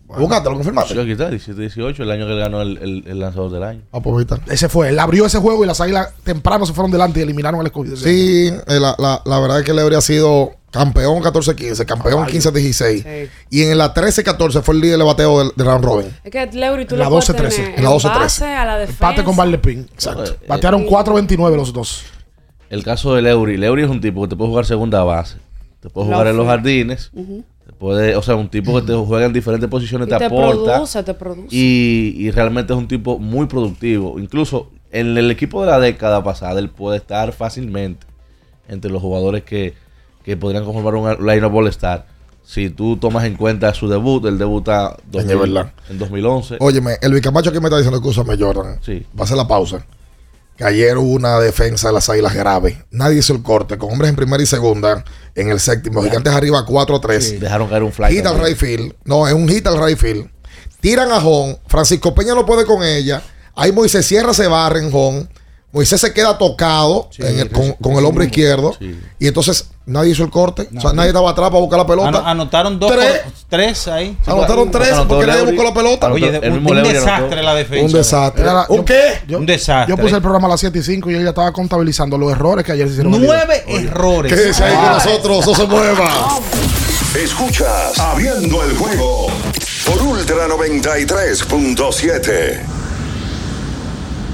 Buscaste, lo confirmaste. Sí, aquí está, 17-18, el año que ganó el, el- el lanzador del año. Ah, pues ahí está. Ese fue. Él abrió ese juego y las águilas temprano se fueron delante y eliminaron al escogido. Sí, eh, la, la, la verdad es que le habría sido campeón 14-15, campeón Caballo. 15-16. Sí. Y en la 13-14 fue el líder de bateo del, del round robin. Es que Leury tú La 12-13. En la en 12-13. base a la defensa. Empate con Barlepin. Exacto. Batearon 4-29 los dos. El caso de Leury. Leury es un tipo que te puede jugar segunda base. Te puede jugar en los jardines. te puede, o sea, un tipo que te juega en diferentes posiciones, Y te, te aporta. produce, te produce. Y, y realmente es un tipo muy productivo. Incluso en el equipo de la década pasada, él puede estar fácilmente entre los jugadores que, que podrían conformar un line-up All-Star. Si tú tomas en cuenta su debut, él debuta Es 2000 verdad. en 2011. Óyeme, el Bicamacho aquí me está diciendo, escúchame, Jordan. Sí. Va a hacer la pausa. Que ayer hubo una defensa de las águilas grave. Nadie hizo el corte. Con hombres en primera y segunda. En el séptimo. Gigantes arriba 4-3. Dejaron caer un fly. Hit al right field. No, es un hit al right field. Tiran a Jon. Francisco Peña no puede con ella. Ahí Moisés Sierra se barra en Jon. Moisés se queda tocado en el- con, con el hombre izquierdo. Y entonces nadie hizo el corte. O sea, nadie estaba atrás para buscar la pelota. Ano- anotaron dos, Tres. por- tres ahí. Anotaron tres anotó porque nadie buscó la pelota. Oye, un, desastre anotó. la defensa. Un desastre. ¿Un yo- qué? Yo, Un desastre. Yo puse el programa a las 7 y 5 y ella estaba contabilizando los errores que ayer se hicieron. Nueve errores. Quédese ahí con nosotros, no se mueva. Escuchas Abriendo el juego por Ultra 93.7.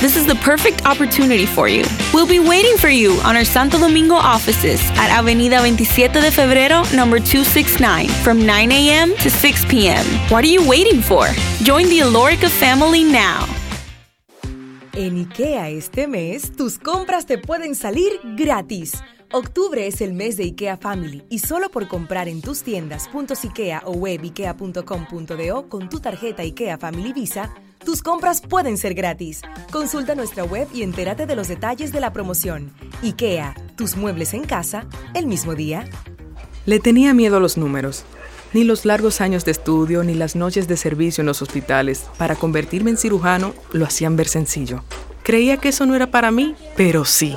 This is the perfect opportunity for you. We'll be waiting for you on our Santo Domingo offices at Avenida 27 de Febrero, number 269, from 9 a.m. to 6 p.m. What are you waiting for? Join the Alorica family now. En IKEA este mes, tus compras te pueden salir gratis. Octubre es el mes de IKEA Family y solo por comprar en tus tiendas .ikea o web ikea.com.do con tu tarjeta IKEA Family Visa, tus compras pueden ser gratis. Consulta nuestra web y entérate de los detalles de la promoción. IKEA, tus muebles en casa, el mismo día. Le tenía miedo a los números. Ni los largos años de estudio ni las noches de servicio en los hospitales para convertirme en cirujano lo hacían ver sencillo. Creía que eso no era para mí, pero sí.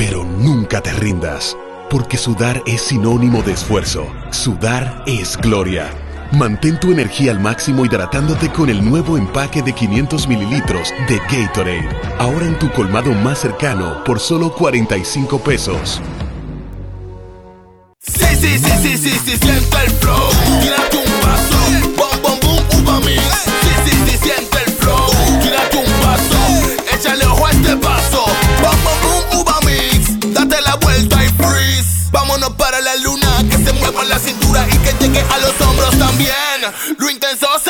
pero nunca te rindas, porque sudar es sinónimo de esfuerzo, sudar es gloria. Mantén tu energía al máximo hidratándote con el nuevo empaque de 500 mililitros de Gatorade, ahora en tu colmado más cercano por solo 45 pesos. Sí, sí, sí, sí, sí, sí, siente el flow. Tírate un paso. Uva. Sí, sí, sí, siente el flow. Tírate un paso. Échale ojo a este paso. Para la luna. Que se mueva la cintura y que llegue a los hombros también. Lo intenso sabe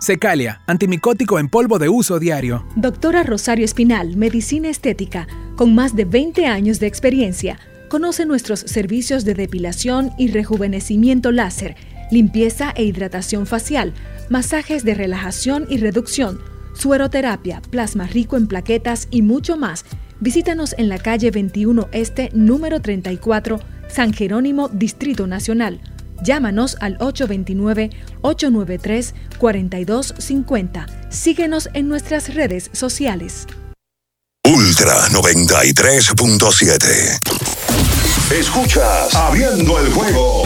Secalia, antimicótico en polvo de uso diario. Doctora Rosario Espinal, Medicina Estética, con más de 20 años de experiencia. Conoce nuestros servicios de depilación y rejuvenecimiento láser, limpieza e hidratación facial, masajes de relajación y reducción, sueroterapia, plasma rico en plaquetas y mucho más. Visítanos en la calle 21 Este, número 34, San Jerónimo, Distrito Nacional. Llámanos al 829-893-4250. Síguenos en nuestras redes sociales. Ultra 93.7. Escuchas Abriendo el juego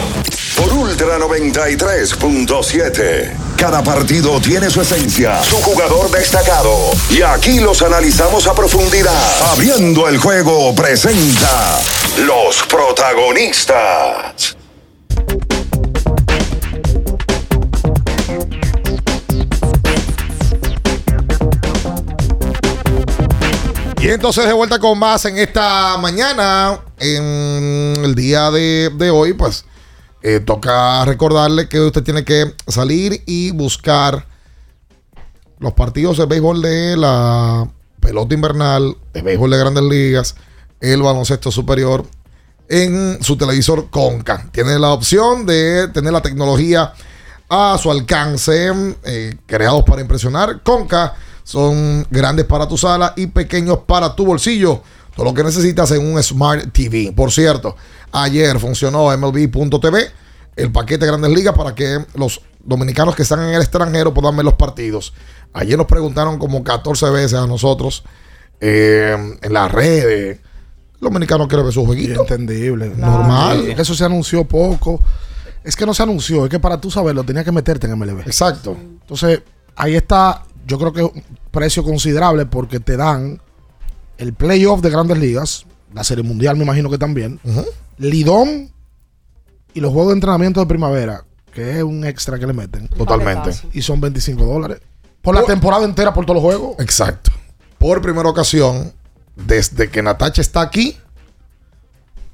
por Ultra 93.7. Cada partido tiene su esencia, su jugador destacado. Y aquí los analizamos a profundidad. Abriendo el juego presenta los protagonistas. Y entonces de vuelta con más en esta mañana, en el día de, hoy, pues eh, toca recordarle que usted tiene que salir y buscar los partidos de béisbol de la pelota invernal, de béisbol de grandes ligas, el baloncesto superior en su televisor Conca. Tiene la opción de tener la tecnología a su alcance, eh, creados para impresionar. Conca son grandes para tu sala y pequeños para tu bolsillo. Todo lo que necesitas en un Smart TV. Por cierto, ayer funcionó MLB.tv, el paquete de Grandes Ligas, para que los dominicanos que están en el extranjero puedan ver los partidos. Ayer nos preguntaron como 14 veces a nosotros eh, en las redes. El dominicano quiere ver su jueguito. Entendible. Normal. Eso se anunció poco. Es que no se anunció, es que para tú saberlo tenías que meterte en MLB. Exacto. Entonces, ahí está, yo creo que es un precio considerable porque te dan el playoff de grandes ligas, la serie mundial me imagino que también, Lidón y los juegos de entrenamiento de primavera, que es un extra que le meten. Totalmente. Y son 25 dólares. Por la temporada entera, por todos los juegos. Exacto. Por primera ocasión, desde que Natacha está aquí,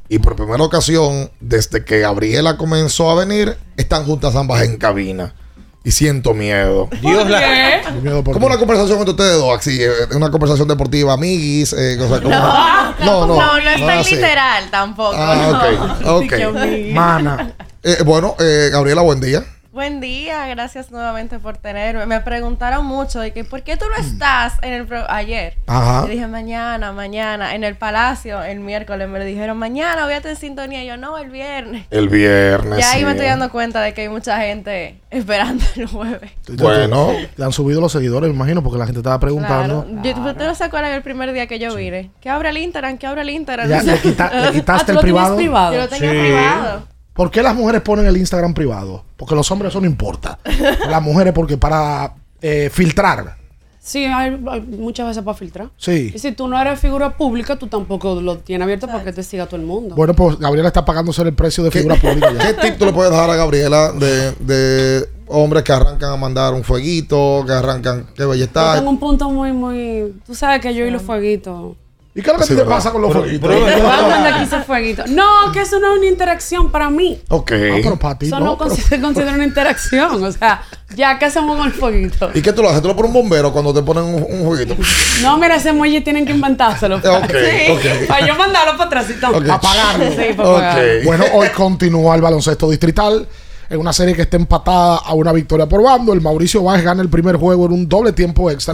y por primera ocasión, desde que Gabriela comenzó a venir, están juntas ambas en cabina. Y siento miedo. Dios la- Como una conversación entre ustedes dos, así, eh, una conversación deportiva, amiguis, eh, cosas como- No, no, no, no, no es tan así. literal tampoco. Ah, no. ok, ok. Mana. Eh, bueno, eh, Gabriela, buen día. Buen día, gracias nuevamente por tenerme. Me preguntaron mucho de que ¿por qué tú no estás en el pro- ayer? Ajá. Yo dije mañana, mañana, en el palacio, el miércoles me lo dijeron mañana, voy a estar en sintonía. Y yo no, el viernes. El viernes. Ya ahí sí. me estoy dando cuenta de que hay mucha gente esperando el jueves. Bueno. Le han subido los seguidores, me imagino, porque la gente estaba preguntando. Claro. Yo- ¿Ustedes no se acuerdan el primer día que yo vine? Que abre el Instagram, que abre el Instagram. Ya, le quita- le quitaste Ah, ¿tú el privado? Yo lo tenía Sí. privado. ¿Por qué las mujeres ponen el Instagram privado? Porque los hombres eso no importa. Las mujeres porque para eh, filtrar. Sí, hay, hay muchas veces para filtrar. Sí. Y si tú no eres figura pública, tú tampoco lo tienes abierto para que te siga todo el mundo. Bueno, pues Gabriela está pagándose el precio de figura pública. ya. ¿Qué tip tú le puedes dar a Gabriela de, de hombres que arrancan a mandar un fueguito, que arrancan, que Yo belleza? tengo un punto muy, muy... Tú sabes que yo y los fueguitos... ¿Y qué es lo que Sí, te ¿verdad? pasa con los fueguitos? pero- Vamos a mandar aquí ese fueguito. No, que eso no es una interacción para mí. Ok. Ah, pero para ti Eso no, no, pero- consi- se considera una interacción. O sea, ya que hacemos con el fueguito. ¿Y qué tú lo haces? ¿Tú lo pones un bombero cuando te ponen un, un jueguito? No, mira, ese muelle tienen que inventárselo. Ok, sí, ok. Para yo mandarlo para atrás. Apagarlo. Sí, para apagarlo. Bueno, hoy continúa el baloncesto distrital. En una serie que está empatada a una victoria por bando. El Mauricio Báez gana el primer juego en un doble tiempo extra.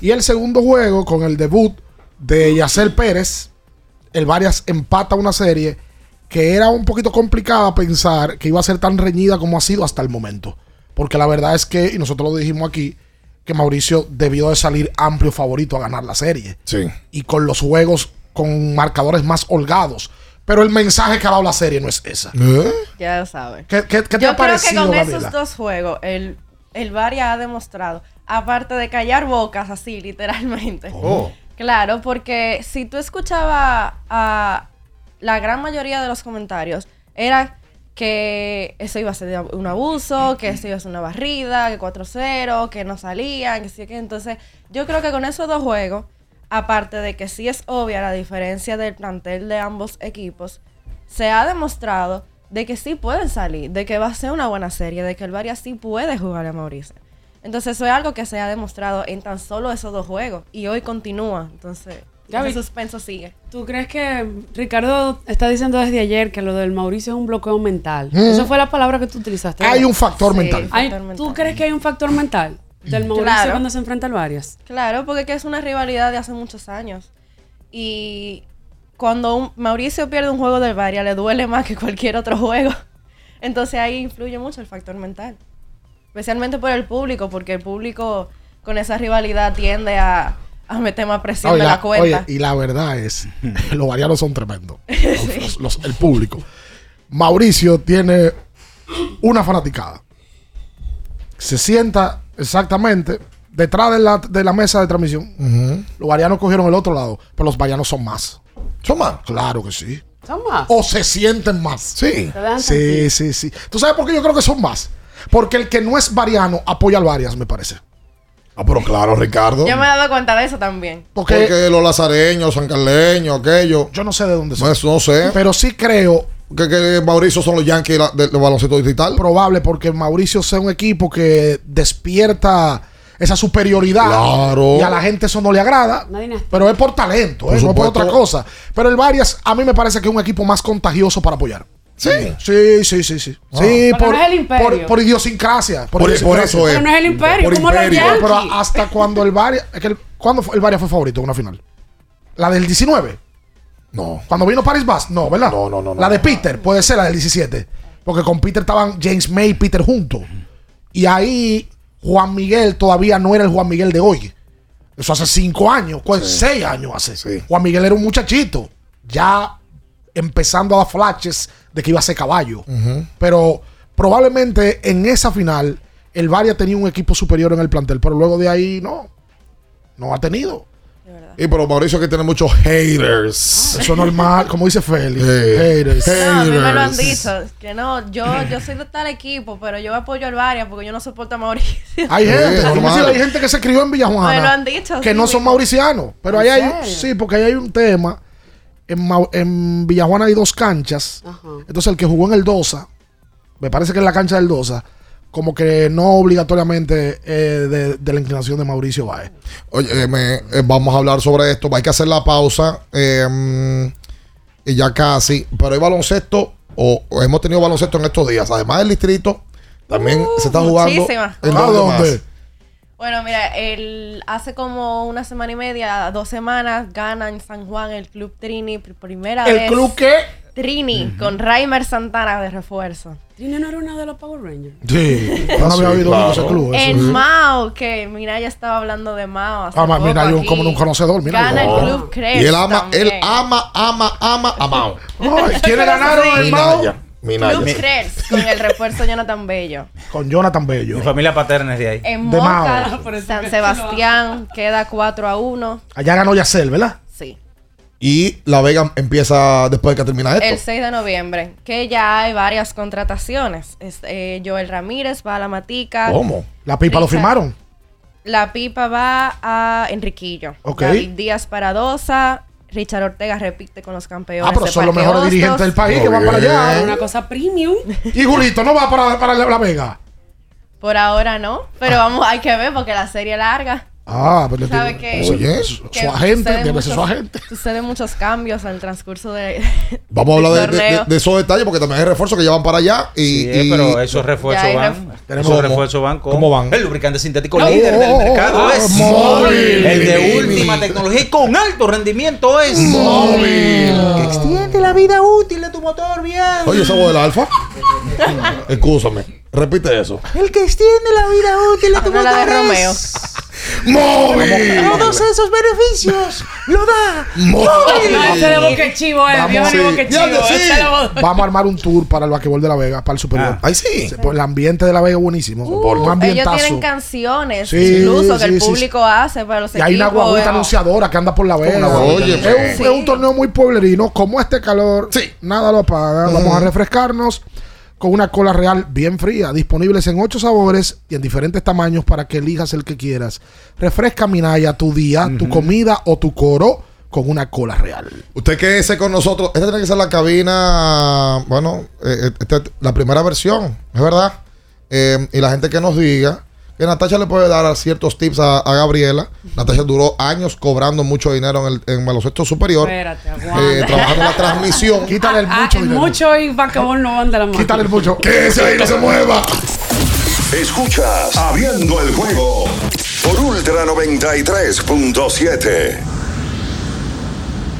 Y el segundo juego, con el debut de Yacel Pérez, el Varias empata una serie que era un poquito complicada pensar que iba a ser tan reñida como ha sido hasta el momento. Porque la verdad es que, y nosotros lo dijimos aquí, que Mauricio debió de salir amplio favorito a ganar la serie. Sí. Y con los juegos con marcadores más holgados. Pero el mensaje que ha dado la serie no es esa. Ya lo sabes. ¿Qué, qué- qué te Yo ha creo que con Gabriela? esos dos juegos, el, el Varia ha demostrado, aparte de callar bocas así, literalmente. Oh. Claro, porque si tú escuchabas a la gran mayoría de los comentarios, era que eso iba a ser un abuso, que eso iba a ser una barrida, que 4-0, que no salían, que sí, que entonces yo creo que con esos dos juegos, aparte de que sí es obvia la diferencia del plantel de ambos equipos, se ha demostrado de que sí pueden salir, de que va a ser una buena serie, de que el Varia sí puede jugar a Mauricio. Entonces eso es algo que se ha demostrado en tan solo esos dos juegos y hoy continúa. Entonces, Gaby, el suspenso sigue. ¿Tú crees que Ricardo está diciendo desde ayer que lo del Mauricio es un bloqueo mental? Mm. Esa fue la palabra que tú utilizaste. Hay ¿verdad? un factor mental. Hay- ¿Tú crees que hay un factor mental del Mauricio Claro. cuando se enfrenta al Varias? Claro, porque que es una rivalidad de hace muchos años. Y cuando un- Mauricio pierde un juego del Varia, le duele más que cualquier otro juego. Entonces ahí influye mucho el factor mental. Especialmente por el público, porque el público con esa rivalidad tiende a, a meter más presión Oye, de la- la cuenta. oye, y la verdad es, los varianos son tremendos. Los- los- los- el público. Mauricio tiene una fanaticada. Se sienta exactamente detrás de la, de la mesa de transmisión. Los varianos cogieron el otro lado, pero los varianos son más. ¿Son más? Claro que sí. Son más. O se sienten más. Sí. Sí, sí, sí. ¿Tú sabes por qué yo creo que son más? Porque el que no es variano apoya al varias, me parece. Ah, pero claro, Ricardo. Yo me he dado cuenta de eso también. Porque, Porque los lazareños, sancarleños, aquellos. yo no sé de dónde son. Pues no sé. Pero sí creo Que, que Mauricio son los Yankees del del baloncesto digital. probable porque Mauricio sea un equipo que despierta esa superioridad. Claro. Y a la gente eso no le agrada. Pero es por talento, Por ¿eh? no por otra cosa. Pero el Varias, a mí me parece que es un equipo más contagioso para apoyar. Sí. Sí, sí, sí, sí. Ah. Sí, por, no es el imperio. por, por idiosincrasia. Por- por idiosincrasia. eso es. Pero no es el imperio, Por como imperio. Pero hasta cuando el Varias. Es que el- ¿Cuándo el Varias fue favorito en una final? ¿La del 19? No. Cuando vino Paris Bass, no, ¿verdad? No, no, no. La de Peter, puede ser la del 17. Porque con Peter estaban James May y Peter juntos. Y ahí Juan Miguel todavía no era el Juan Miguel de hoy. Eso hace cinco años, pues seis años hace. Juan Miguel era un muchachito, ya empezando a dar flashes de que iba a ser caballo. Pero probablemente en esa final el Varia tenía un equipo superior en el plantel, pero luego de ahí no, no ha tenido. Y pero Mauricio que tiene muchos haters. Eso es normal, como dice Félix. Eh, Haters. No, a mí me lo han dicho. Que no, yo, yo soy de tal equipo, pero yo apoyo al Varias porque yo no soporto a Mauricio. Hay gente, normal. hay gente que se crió en Villajuana. Me lo han dicho, Que sí, no son mauricianos. Pero ahí ¿En hay, sí, porque ahí hay un tema. En, en Villajuana hay dos canchas. Entonces el que jugó en el Dosa, me parece que en la cancha del Dosa, como que no obligatoriamente eh, de, de la inclinación de Mauricio Báez. Oye, eh, me- eh, vamos a hablar sobre esto. Hay que hacer la pausa. eh, mm, y ya casi. Pero hay baloncesto. O, o hemos tenido baloncesto en estos días. Además del distrito. También se está jugando. muchísimas. ¿En ¿A dónde dónde? más? Bueno, mira, el, hace como una semana y media, dos semanas, gana en San Juan el Club Trini por primera ¿El vez. club qué? Trini, con Raimer Santana de refuerzo. ¿Trini no era una de los Power Rangers? Sí, yo no había claro. ese club. eso sí. Mao, que mira, ya estaba hablando de Mao. hace Ah, poco mira, yo como un conocedor. Mira, Gana el Club Crest Y él ama, también. él ama, ama, ama a Mao. Ay, ¿Quiénes ganaron el Mao? Minaya. Club Crest, con el refuerzo Jonathan Bello. Con Jonathan Bello. Mi familia paterna es de ahí. En De Moca, Mao. San Sebastián, queda 4 a 1. Allá ganó Yacel, ¿verdad? Sí. Y La Vega empieza después de que termina esto. El 6 de noviembre, que ya hay varias contrataciones. Es, eh, Joel Ramírez va a la Matica. ¿Cómo? La pipa lo firmaron. La pipa va a Enriquillo. Ok. David Díaz Paradosa. Richard Ortega repite con los campeones. Ah, pero son los mejores Hostos. dirigentes del país que van para allá. Una cosa premium. Y Julito no va para, para la, la Vega. Por ahora no, pero vamos, hay que ver porque la serie es larga. Ah, pero ¿Sabe qué? Oye, Que su agente, debe ser su muchos- agente. Suceden muchos cambios en el transcurso de. Vamos a hablar de, esos detalles porque también hay refuerzos que llevan para allá. Y, Sí, y- pero esos refuerzos Ya van. ref- Tenemos- esos ¿Cómo? refuerzos van con. ¿Cómo van? El lubricante sintético Oh, líder del oh, mercado oh, es. móvil. El de última tecnología y con alto rendimiento es. Móvil. Que extiende la vida útil de tu motor, bien. Oye, esa voz del alfa. Excúsame. Repite eso. El que extiende la vida útil de tu No la de Romeo. es. ¡Móvil! Todos esos beneficios lo da. ¡Móvil! No, ese de boque chivo, eh. Vamos, sí. chivo. Sí. Vamos a armar un tour para el basquetbol de la Vega, para el superior. Ay, sí. Se- pues, el ambiente de la Vega es buenísimo. un Uh, ellos ambientazo. tienen canciones, Sí, incluso que sí, el sí, público hace para los Y hay una guaguita anunciadora que anda por la Vega. Guaguita es, un, es un torneo muy pueblerino. Como este calor, Sí. nada lo apaga. Vamos a refrescarnos con una cola real bien fría, disponibles en ocho sabores y en diferentes tamaños para que elijas el que quieras. Refresca Minaya tu día, tu comida o tu coro con una cola real. Usted quédese con nosotros. Esta tiene que ser la cabina. Bueno, eh, esta es la primera versión, es verdad. Eh, y la gente que nos diga que Natasha le puede dar ciertos tips a, a Gabriela. Natasha duró años cobrando mucho dinero en el en baloncesto superior. Espérate, eh, aguanta. trabajando en la transmisión. Quítale el Ah, mucho el dinero. mucho y basquetbol no van de la mano. Quítale el mucho. Quédese ahí, no se mueva. Escuchas Abriendo el juego por Ultra 93.7.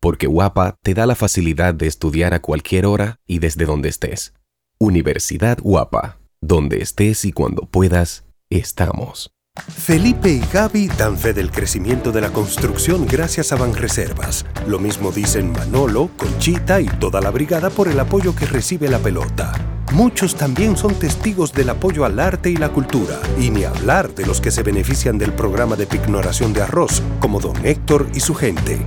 porque Guapa te da la facilidad de estudiar a cualquier hora y desde donde estés. Universidad Guapa, donde estés y cuando puedas, estamos. Felipe y Gaby dan fe del crecimiento de la construcción gracias a Banreservas. Lo mismo dicen Manolo, Conchita y toda la brigada por el apoyo que recibe la pelota. Muchos también son testigos del apoyo al arte y la cultura, y ni hablar de los que se benefician del programa de pignoración de arroz, como don Héctor y su gente.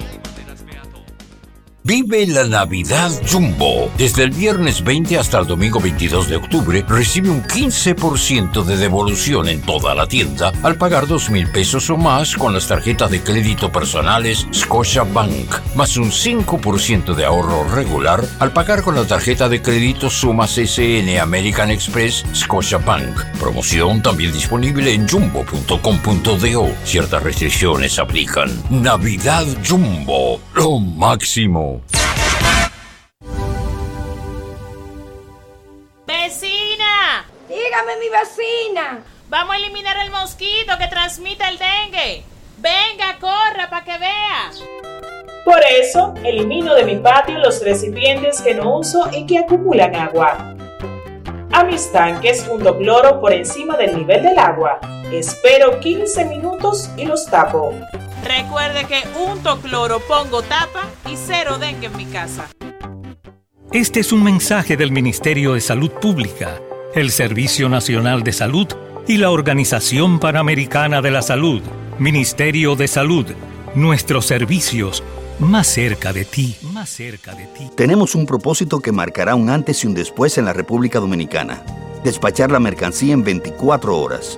Vive la Navidad Jumbo. Desde el viernes 20 hasta el domingo 22 de octubre recibe un 15% de devolución en toda la tienda al pagar 2 mil pesos o más con las tarjetas de crédito personales Scotia Bank, más un 5% de ahorro regular al pagar con la tarjeta de crédito Sumas SN American Express Scotia Bank. Promoción también disponible en jumbo.com.do. Ciertas restricciones aplican. Navidad Jumbo, lo máximo. ¡Vecina! Dígame, mi vecina. Vamos a eliminar el mosquito que transmite el dengue. Venga, corra para que vea. Por eso, elimino de mi patio los recipientes que no uso y que acumulan agua. A mis tanques junto cloro por encima del nivel del agua. Espero 15 minutos y los tapo. Recuerde que unto cloro, pongo tapa y cero dengue en mi casa. Este es un mensaje del Ministerio de Salud Pública, el Servicio Nacional de Salud y la Organización Panamericana de la Salud. Ministerio de Salud, nuestros servicios más cerca de ti, más cerca de ti. Tenemos un propósito que marcará un antes y un después en la República Dominicana. Despachar la mercancía en 24 horas.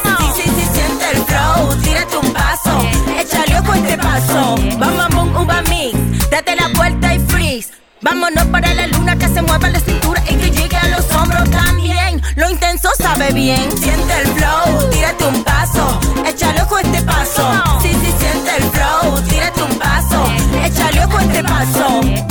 Paso, bom, bom, uva mix. Date la vuelta y freeze. Vámonos para la luna que se mueva la cintura y que llegue a los hombros también. Lo intenso sabe bien. Siente el flow, tírate un paso, échale ojo a este paso. Sí, sí, siente el flow, tírate un paso, échale ojo a este paso.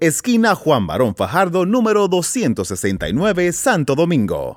Esquina Juan Barón Fajardo, número 269, Santo Domingo.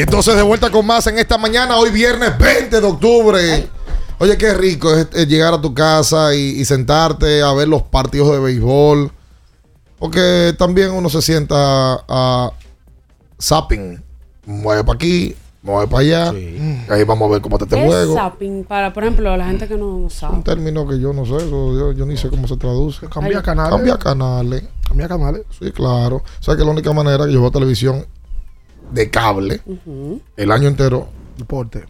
Y entonces de vuelta con más en esta mañana, hoy viernes 20 de octubre. Oye, qué rico es, es llegar a tu casa y, y sentarte a ver los partidos de béisbol. Porque también uno se sienta a zapping. Mueve para aquí, mueve para allá. Ahí vamos a ver cómo está este ¿Qué es juego. zapping? Para, por ejemplo, la gente que no, sabe. Un término que yo no sé, eso yo, yo ni sé cómo se traduce. Cambia canales. Cambia canales. Cambia canales. Sí, claro. O sea que la única manera que yo veo televisión de cable el año entero Deporte.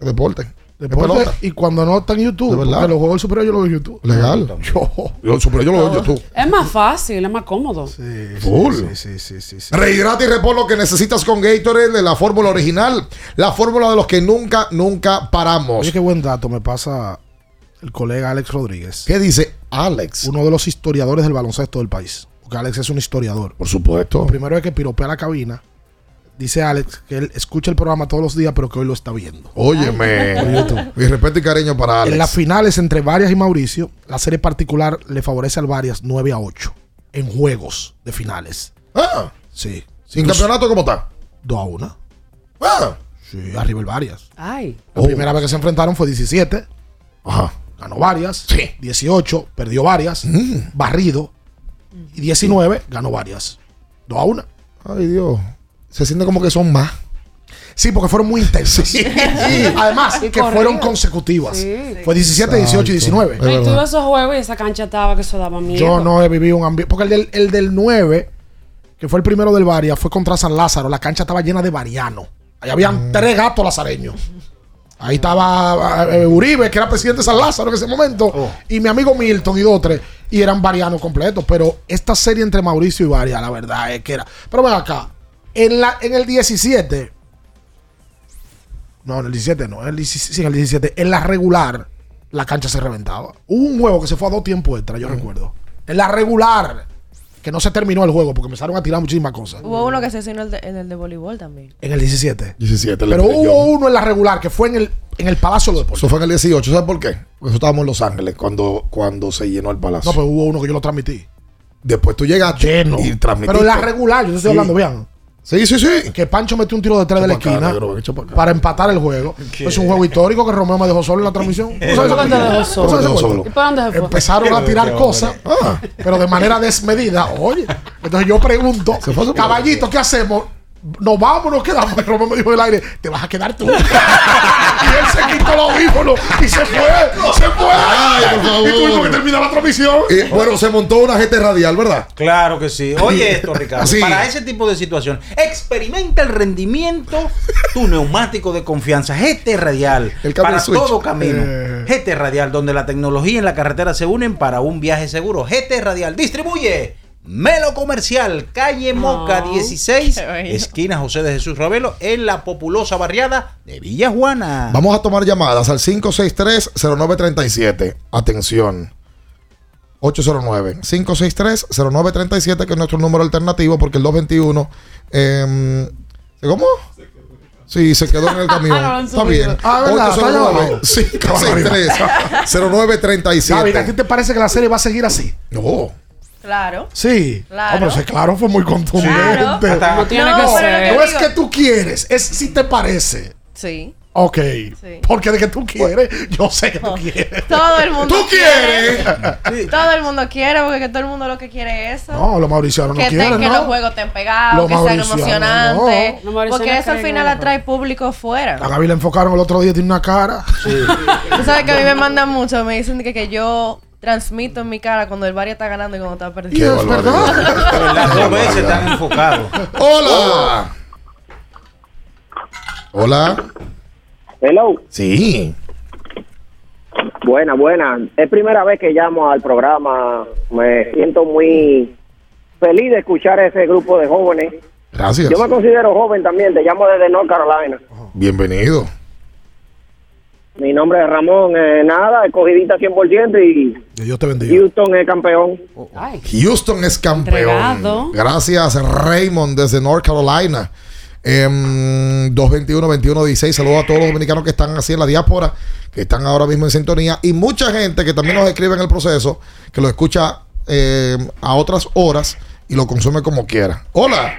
deporte. Deporte. Y cuando no está en YouTube. De verdad. Porque los juegos del superior yo los veo en YouTube. Legal. Yo. Yo, super- yo lo veo en YouTube. Es más fácil, es más cómodo. Full. Sí, sí, sí, sí. Rehidrata y repon lo que necesitas con Gatorade de la fórmula original. La fórmula de los que nunca, nunca paramos. Oye, qué buen dato me pasa el colega Alex Rodríguez. ¿Qué dice Alex? Uno de los historiadores del baloncesto del país. Porque Alex es un historiador. Por supuesto. Lo primero es que piropea la cabina. Dice Alex que él escucha el programa todos los días, pero que hoy lo está viendo. Óyeme. Mi respeto y cariño para Alex. En las finales entre Varias y Mauricio, la serie particular le favorece al Varias 9 a 8 en juegos de finales. Ah, Sí. ¿En campeonato cómo está? 2 a 1. Ah. Sí, arriba el Varias. Ay. La Oh. primera vez que se enfrentaron fue 17. Ajá. Ganó varias. Sí. 18, perdió varias. Mm. Barrido. Y 19, ganó varias. 2 a 1. Ay, Dios. Se siente como que son más. Sí, porque fueron muy intensas. Además, Y que fueron consecutivas. Sí. Fue 17, 18 y 19. Es Ay, tú esos juegos y esa cancha estaba que eso daba miedo. Yo no he vivido un ambiente. Porque el del, el del 9, que fue el primero del Varia, fue contra San Lázaro. La cancha estaba llena de variano. Ahí habían tres gatos lazareños. Ahí estaba eh, Uribe, que era presidente de San Lázaro en ese momento. Y mi amigo Milton y dos tres. Y eran varianos completos. Pero esta serie entre Mauricio y Varia, la verdad es que era. Pero ven acá. En, la, en el 17. No, en el 17 no. En el 17, sí, en el 17. En la regular, la cancha se reventaba. Hubo un juego que se fue a dos tiempos extra, yo recuerdo. En la regular, que no se terminó el juego porque empezaron a tirar muchísimas cosas. Hubo uno que se hizo en el de, en el de voleibol también. En el 17. 17. le Pero hubo uno en la regular que fue en el, en el Palacio de los Deportes. Eso fue en el 18. ¿Sabes por qué? Porque nosotros estábamos en Los Ángeles cuando, cuando se llenó el palacio. No, pero hubo uno que yo lo transmití. Después tú llegaste Lleno. y transmitiste. Pero en la regular, yo te estoy Sí. hablando bien. Sí, sí, sí. Que Pancho metió un tiro de tres de la acá, esquina negro, para empatar el juego. Es un juego histórico que Romeo me dejó solo en la transmisión. ¿No sabes dejó ¿No solo? Empezaron a tirar cosas, pero de manera desmedida. Oye, entonces yo pregunto, caballito, ¿qué hacemos? ¿Nos vamos nos quedamos? Y Romeo me dijo en el aire, te vas a quedar tú. y él se quitó los audífonos y se fue, se fue. Ay, por favor. Y tuvimos que terminar la transmisión. Y bueno, se montó una GT radial, ¿verdad? Claro que sí. Oye esto, Ricardo. Sí. Para ese tipo de situación, experimenta el rendimiento tu neumático de confianza GT Radial. El para switch. todo camino. Eh. GT Radial, donde la tecnología y la carretera se unen para un viaje seguro. GT Radial distribuye. Melo Comercial, calle Moca Oh, 16, qué bueno. esquina José de Jesús Ravelo, en la populosa barriada de Villa Juana. Vamos a tomar llamadas al 563-0937. Atención. 809-563-0937, que es nuestro número alternativo, porque el 221. Eh, ¿Cómo? Sí, se quedó en el camión. No lo han Está bien. Ah, ¿verdad? Está allá abajo. 563-0937. David, ¿a ti te parece que la serie va a seguir así? No. Claro. Sí. Claro. Hombre, ese claro fue muy contundente. Claro. No tiene No, que ser. No es que tú quieres, es si te parece. Sí. Ok. Porque de que tú quieres, yo sé que tú quieres. Todo el mundo ¿Tú quieres? Todo el mundo quiere, porque que todo el mundo lo que quiere es eso. No, los mauricianos no te- quieren, que ¿no? los juegos estén pegados, que sean mauricianos, emocionantes. no. Porque eso al final atrae público fuera. A Gaby le enfocaron el otro día, tiene una cara. Tú sabes que a mí me mandan mucho, me dicen que, que yo transmito en mi cara cuando el Barrio está ganando y cuando está perdiendo. Es verdad. Las dos veces están enfocados. Hola. Hola. Hello. Sí. Buena, buena. Es primera vez que llamo al programa. Me siento muy feliz de escuchar a ese grupo de jóvenes. Gracias. Yo me considero joven también. Te llamo desde North Carolina. Bienvenido. Mi nombre es Ramón. Eh, nada, escogidita 100% y Dios te bendiga. Houston es campeón. Houston es campeón. Entregado. Gracias, Raymond, desde North Carolina. Em, 221-21-16. Saludos a todos los dominicanos que están así en la diáspora, que están ahora mismo en sintonía. Y mucha gente que también nos escribe en el proceso, que lo escucha em, a otras horas y lo consume como quiera. Hola.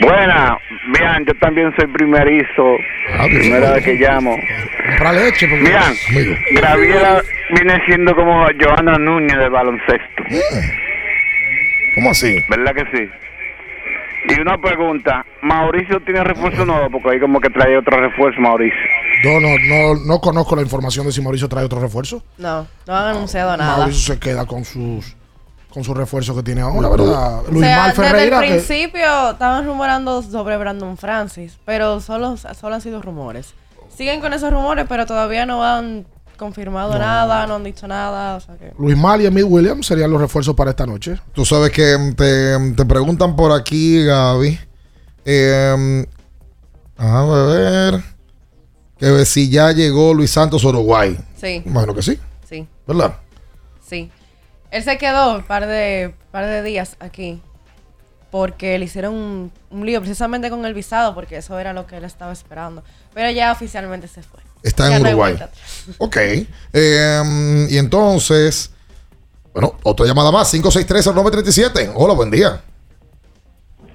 Buena, bien, yo también soy primerizo, primera vez que llamo. Compra leche. Porque... Bien, Graviela viene siendo como Joana Núñez del baloncesto. ¿Cómo así? ¿Verdad que sí? Y una pregunta, ¿Mauricio tiene refuerzo nuevo? Porque ahí como que trae otro refuerzo, Mauricio. Yo no, no, no conozco la información de si Mauricio trae otro refuerzo. No, no han anunciado nada. Mauricio se queda con sus con su refuerzo que tiene ahora, ¿verdad? O Luis sea, Mal Ferreira. desde el que- principio estaban rumorando sobre Brandon Francis, pero solo, solo han sido rumores. Siguen con esos rumores, pero todavía no han confirmado nada, no han dicho nada. O sea que... Luis Mal y Emil Williams serían los refuerzos para esta noche. Tú sabes que em, te, te preguntan por aquí, Gaby. Eh, a ver. Que si ya llegó Luis Santos a Uruguay. Sí. Imagino que sí. Sí, ¿Verdad? sí. Él se quedó un par de, par de días aquí porque le hicieron un, un lío precisamente con el visado, porque eso era lo que él estaba esperando. Pero ya oficialmente se fue. Está Ya en no Uruguay. Ok. Eh, y entonces. Bueno, otra llamada más. 563-937. Hola, buen día.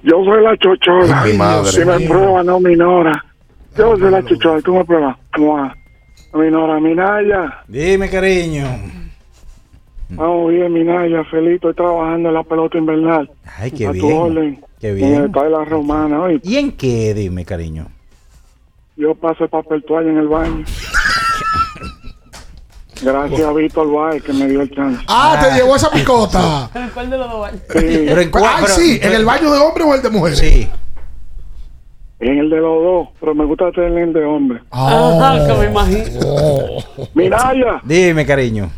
Yo soy la chochola. Ay, mi madre. Si me prueba, no minora. Yo soy la chochola. Tú me pruebas. ¿Cómo va? No minora. Minaya. Dime, cariño. Vamos bien, Minaya. Feliz. Estoy trabajando en la pelota invernal. Ay, qué A tu bien. orden. Qué En bien. el Estadio de la Romana. Oye, ¿Y en qué? Dime, cariño. yo paso el papel toalla en el baño. Gracias a Víctor Baez que me dio el chance. Ah, te llegó esa picota. ¿Cuál de los dos? Pero en Ay, sí, ¿en el baño de hombre o el de mujer? Sí. En el de los dos, pero me gusta tener el de hombre. Ajá, que me imagino. Minaya, Dime, cariño.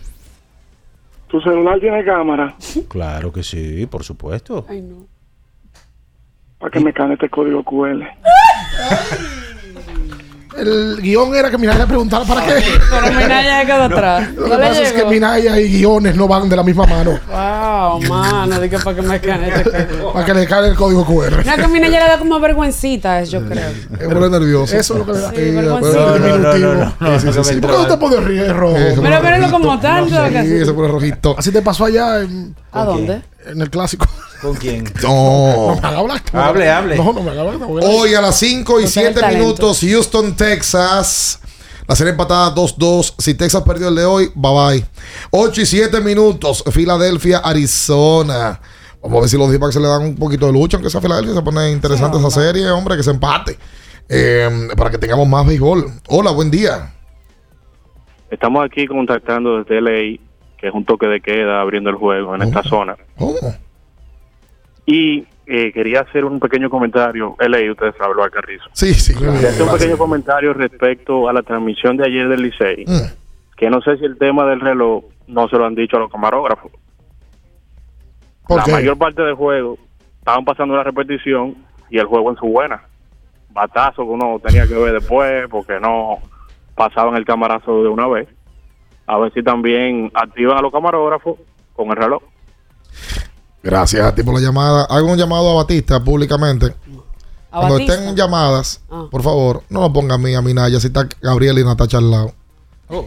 Tu celular tiene cámara Claro que sí, por supuesto. Ay, no. para que me escanee este código QR. El guion era que Minaya le preguntara para qué. Pero Minaya quedó atrás. Lo que pasa es que. Minaya y guiones no van de la misma mano. Wow, mano, dije para que me escanee este código. Para que le caiga el código QR. No, que Minaya le da como vergüencita, yo creo. Es muy nervioso. Eso es lo que le da. Sí, vergüencita. pero No, no, diminutivo. no, no, no, Sí, no, sí, sí. no, ¿Por qué no te pones rojo? Pero verlo como tal, Sí, se pone rojito. Así te pasó allá en, ¿A dónde? en el clásico. ¿Con quién? No. No me hagas hablar. Hable, hable. No, no me hagas hablar. no Hoy a las 5 y No tiene 7 talento. minutos, Houston, Texas. La serie empatada 2-2. Si Texas perdió el de hoy, bye bye. 8 y 7 minutos, Filadelfia, Arizona. Vamos a ver si los D-backs se le dan un poquito de lucha, aunque sea Filadelfia. Se pone interesante esa serie, hombre, que se empate. Eh, para que tengamos más béisbol. Hola, buen día. Estamos aquí contactando desde LA, que es un toque de queda abriendo el juego en esta zona. ¿Cómo? Y eh, quería hacer un pequeño comentario. LA, ustedes saben, lo Carrizo. Sí, sí. Quería hacer un pequeño comentario respecto a la transmisión de ayer del Licey. Mm. Que no sé si el tema del reloj no se lo han dicho a los camarógrafos. ¿Por la qué? mayor parte del juego estaban pasando la repetición y el juego en su buena. Batazo que uno tenía que ver después porque no pasaban el camarazo de una vez. A ver si también activan a los camarógrafos con el reloj. Gracias a ti por la llamada. Hago un llamado a Batista públicamente. ¿A Cuando Batista? estén llamadas, Ah. por favor, no lo ponga a mí, a Minaya, si está Gabriel y Natacha al lado.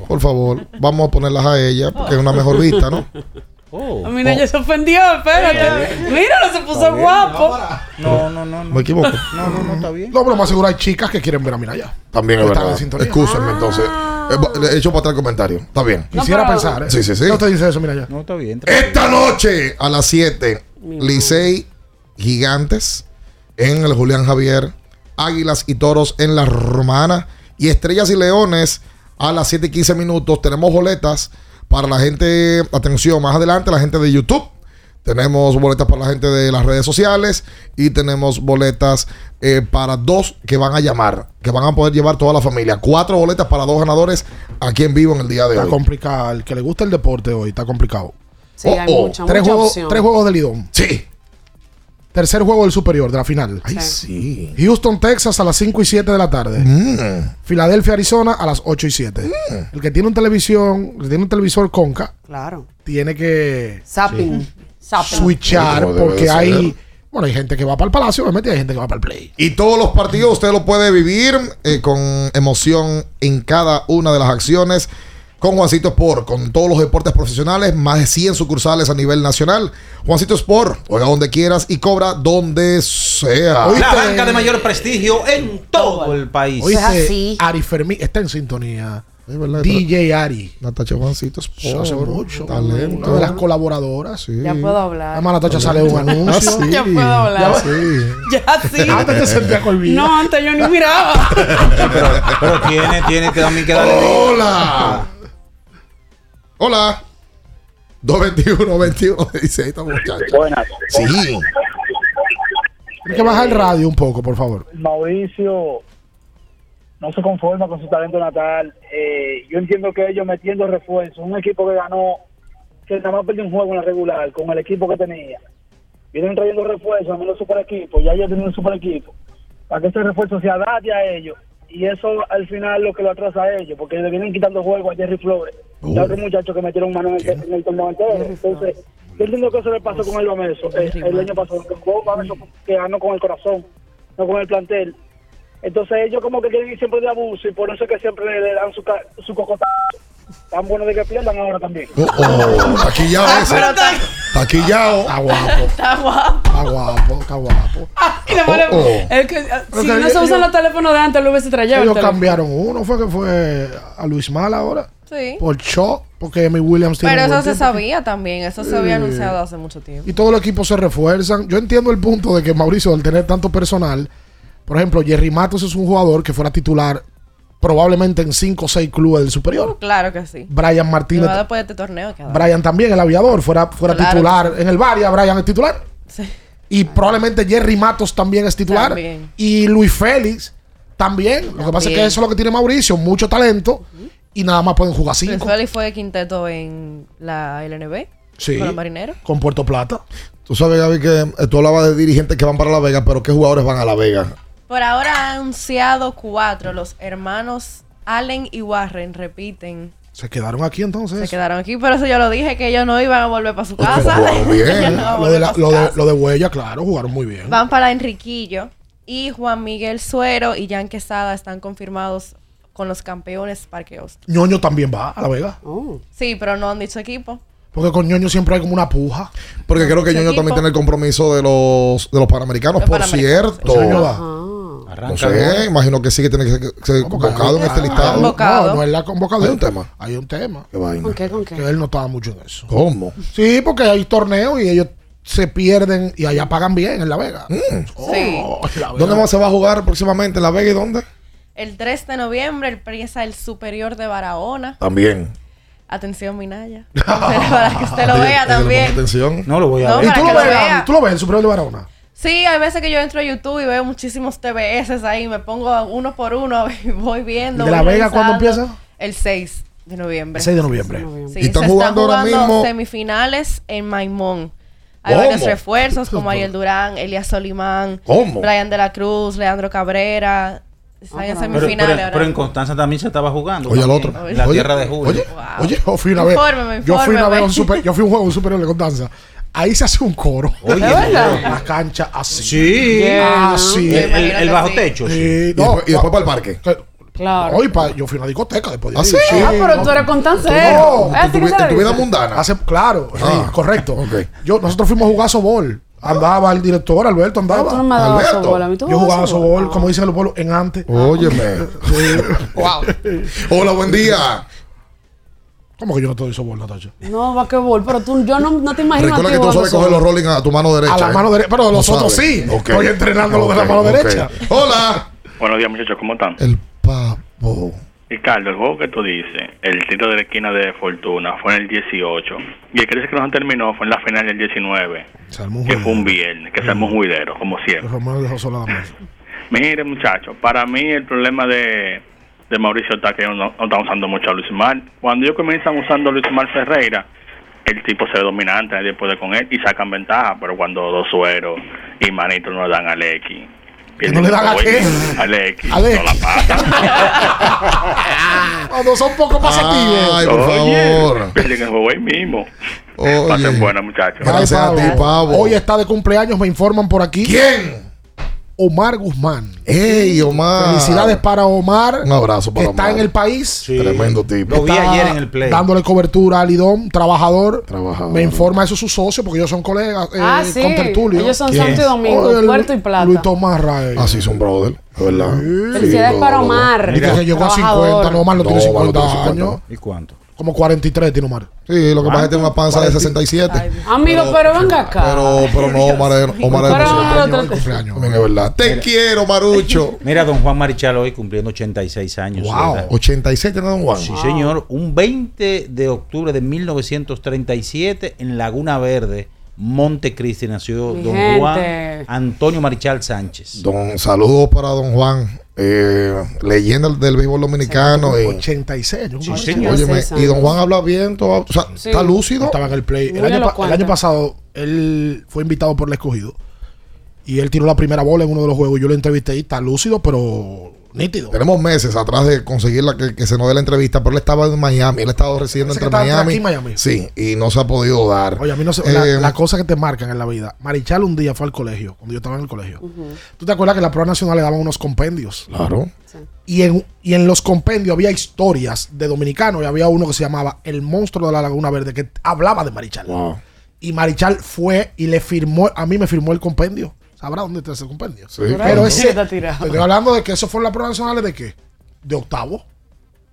Por favor, vamos a ponerlas a ella porque es una mejor vista, ¿no? A mí nadie se ofendió, espérate. Míralo, se puso bien, guapo. No, no, no. Me equivoco. No, no, no, está bien. No, pero más seguro hay chicas que quieren ver a Minaya. También es verdad. Excúsenme entonces. Eh, he hecho para atrás el comentario. Está bien. Quisiera pensar, ¿eh? Sí, sí, sí. No te dice eso, Minaya. No, está bien. Esta noche a las 7, Licey Gigantes en el Julián Javier, Águilas y Toros en la Romana y Estrellas y Leones a las 7 y 15 minutos. Tenemos boletas para la gente, atención, más adelante, la gente de YouTube. Tenemos boletas para la gente de las redes sociales y tenemos boletas eh, para dos que van a llamar, que van a poder llevar toda la familia. Cuatro boletas para dos ganadores aquí en vivo en el día de Está hoy. complicado. El que le gusta el deporte hoy está complicado. Sí, hay mucha, tres, mucha juegos, opción. tres juegos del Lidón. Sí. Tercer juego del superior de la final. Ay, sí. Houston, Texas a las 5 y 7 de la tarde. Mm. Filadelfia, Arizona a las 8 y 7. El que tiene un televisión, el que tiene un televisor Conca, Claro. tiene que Zapping. Zapping. switchar porque ser. hay, bueno, hay gente que va para el Palacio, obviamente y hay gente que va para el Play. Y todos los partidos usted lo puede vivir eh, con emoción en cada una de las acciones. Con Juancito Sport, con todos los deportes profesionales, más de 100 sucursales a nivel nacional. Juancito Sport, juega donde quieras y cobra donde sea. La banca de mayor prestigio en todo el país. Oíste, Ari Fermín está en sintonía. DJ Ari. Natacha Juancito Eso hace Sport. mucho. Talento. Una de las colaboradoras. Ya puedo hablar. Además, Natacha sale un anuncio. Ah, sí. Ya puedo hablar. Ya- Sí. Ya sí. Antes te sentías colmillo. No, antes yo ni miraba. pero, pero tiene, tiene que también que darle. Hola. Hola. 221 21 16 esta muchacha. Buenas. Sí. Tienes que bajar el radio un poco, por favor. Mauricio no se conforma con su talento natal. Eh, yo entiendo que ellos metiendo refuerzos, un equipo que ganó, que nada más perdió un juego en la regular con el equipo que tenía. Vienen trayendo refuerzos, a menos super equipo, ya ellos tienen un super equipo, para que ese refuerzo se adapte a ellos. Y eso al final lo que lo atrasa a ellos, porque le vienen quitando juego a Jerry Flores, y a otros muchachos que metieron mano en el, en el torneo entero. Entonces, yo entiendo que eso le pasó con el Bameso, eh, el año pasado, que ganó con el corazón, no con el plantel. Entonces ellos como que quieren ir siempre de abuso y por eso es que siempre le, le dan su, ca- su cocotazo. Tan bueno de que pierdan ahora también. Oh, oh, taquillado ese. Pero está, Taquillado. Está guapo. está guapo. Está guapo. Está guapo. Y Oh, oh. es que, ah, si no se usan los teléfonos de antes, lo hubiese traído. el Ellos teléfono. cambiaron uno. Fue que fue a Luis Mal ahora. Sí. Por Shaw. Porque Amy Williams tiene Pero eso se tiempo. sabía también. Eso se había Eh. anunciado hace mucho tiempo. Y todos los equipos se refuerzan. Yo entiendo el punto de que Mauricio, al tener tanto personal, por ejemplo, Jerry Matos es un jugador que fuera titular probablemente en 5 o 6 clubes del superior. Claro que sí. Brian Martínez. después de este torneo. queda. Brian también, el aviador, fuera, fuera Claro titular en el Varia. Brian es titular. Sí. Y probablemente Jerry Matos también es titular. También. Y Luis Félix también. Lo que pasa es que eso es lo que tiene Mauricio, mucho talento. Y nada más pueden jugar Luis cinco. Félix fue quinteto en la LNB. Sí. Con los marineros. Con Puerto Plata. Tú sabes, Gaby, que tú hablabas de dirigentes que van para La Vega, pero ¿qué jugadores van a La Vega? Por ahora ha anunciado cuatro. Los hermanos Allen y Warren repiten. Se quedaron aquí entonces. Se quedaron aquí, pero eso yo lo dije, que ellos no iban a volver para su casa. Bien. No lo, de la- volver pa' su lo, de, casa. lo de Huella, claro, jugaron muy bien. Van para Enriquillo. Y Juan Miguel Suero y Jan Quesada están confirmados con los campeones parqueos. Ñoño también va a La Vega. Sí, pero no han dicho equipo. Porque con Ñoño siempre hay como una puja. Porque creo que Ñoño equipo. también tiene el compromiso de los, de los Panamericanos, Los por Panamericanos, cierto. sí. No sé, imagino que sí que tiene que ser, ser convocado en este listado. convocado. No, no es la convocada. Hay un tema. Hay un tema. Qué vaina. ¿Con qué? ¿Con qué? Que él no estaba mucho en eso. ¿Cómo? Sí, porque hay torneos y ellos se pierden y allá pagan bien en La Vega. Oh, Sí. La Vega. ¿Dónde más se va a jugar próximamente? ¿En La Vega y dónde? El 3 de noviembre empieza el Superior de Barahona. También. Atención, Minaya. para que usted lo vea también. Atención. No lo voy a No, ver. ¿Y tú lo? ¿Tú lo ves, el Superior de Barahona? Sí, hay veces que yo entro a YouTube y veo muchísimos TBS ahí. Me pongo uno por uno y voy viendo. ¿De La Vega cuándo empieza? El 6 de noviembre. El 6 de noviembre. Sí, ¿Y están se jugando ahora mismo? semifinales en Maimón. Hay ¿Cómo? varios refuerzos como Ariel Durán, Elias Solimán, ¿Cómo? Brian de la Cruz, Leandro Cabrera. Están en Pero, semifinales pero- ahora. pero en Constanza también se estaba jugando. Oye, al otro. La Oye, tierra de Julio. Oye, Wow. Oye, yo fui una vez. Infórmeme, yo fui una vez a un infórmeme. super, yo fui un juego un superior de Constanza. Ahí se hace un coro. Oye, la cancha así. Sí. Así. El, el- el bajo Sí. techo. sí. Sí, Y, no, después, y después para el parque. que- Claro. Hoy pa- yo fui a una discoteca después de ¿Ah, sí? Ah, pero tú eres con tan No, serio. en ¿Eh, sí que se En tu dice? vida mundana. Hace, claro, sí, Ah, correcto. Yo, nosotros fuimos a jugar sobol. Andaba el director, Alberto andaba. No Alberto. sobol, a mí tú me Yo jugaba sobol. sobol, como dicen los pueblos, en antes. Óyeme. Hola, buen día. ¿Cómo que yo no te doy sobol, Natacha? No, basquetbol, pero tú, yo no, no te imagino Recuerda que tú sabes coger los rolling a tu mano derecha. A la ¿eh? mano derecha, pero No los otros sí. Ok. Estoy entrenando los de la mano derecha. Hola. Buenos días, muchachos, ¿cómo están? El pavo. Ricardo, el juego que tú dices, el tiro de la esquina de Fortuna, fue en el 18. Y el que dice que no terminó fue en la final del 19, que fue un viernes, que se armó un juidero, como siempre. Romero dejó sola la mesa. Mire, muchachos, para mí el problema de, de Mauricio está que no, no están usando mucho a Luis Mar. Cuando ellos comienzan usando a Luis Mar Ferreira, el tipo se ve dominante, nadie puede con él y sacan ventaja. Pero cuando dos sueros y Manito no le dan al X, ¿No le dan a qué? Al X, Al no la pasa. Cuando son poco pasativos. Ay, por favor. Pierden el juego ahí mismo. Oye. Pasen buenas, muchachos. Gracias a ti, pavo. Hoy está de cumpleaños, me informan por aquí. ¿Quién? Omar Guzmán. ¡Ey, Omar! Felicidades para Omar. Un abrazo para Está Omar. en el país. Tremendo tipo. Lo vi Está ayer en el play. Dándole cobertura al Lidón, trabajador. Trabajador. Me informa eso su socio, porque ellos son colegas eh, Ah, sí. con Tertulio. Ellos son ¿Quién? Santo y Domingo, Oh, el- Puerto y Plata. Luis Tomás Raez. Así son brother, verdad. Felicidades Sí, para. Omar. Dice que llegó a Trabajador. 50. No, Omar no, tiene No, Omar no 50 tiene 50. años. ¿Y cuánto? Como 43 tiene Omar. Sí, lo que pasa es que tiene una panza de 67. Amigo, pero, venga acá. Pero, pero no, Omar es, Omar es Pero, demasiado. pero, Cumpleaños. Verdad. Te quiero, Marucho. Mira, don Juan Marichal hoy cumpliendo 86 años. Wow. ¿verdad? 86 tiene Don Juan. Sí, señor. Un 20 de octubre de 1937 en Laguna Verde, Montecristi, nació Mi don gente. Juan Antonio Marichal Sánchez. Don, saludos para Don Juan, eh, leyenda del béisbol dominicano. Y, 86. yo Sí, me señor. acuerdo. óyeme, y Don Juan habla bien, todo, o sea, Sí. está lúcido. Estaba en el play. El año, el año pasado, él fue invitado por el escogido. Y él tiró la primera bola en uno de los juegos. Yo lo entrevisté y está lúcido, pero nítido. Tenemos meses atrás de conseguir la que, que se nos dé la entrevista, pero él estaba en Miami, él estaba residiendo Ese que entre Miami. aquí en Miami. Sí, y no se ha podido dar. Oye, a mí no sé. Eh, la, la cosa que te marcan en la vida. Marichal un día fue al colegio, cuando yo estaba en el colegio. ¿Tú te acuerdas que la prueba nacional le daban unos compendios? Claro. Y en, y en los compendios había historias de dominicanos y había uno que se llamaba El monstruo de la Laguna Verde que hablaba de Marichal. Wow. Y Marichal fue y le firmó, a mí me firmó el compendio. ¿Sabrá dónde está ese compendio? Sí, Pero claro. ese, estoy hablando de que eso fue en las pruebas nacionales de qué? De octavo.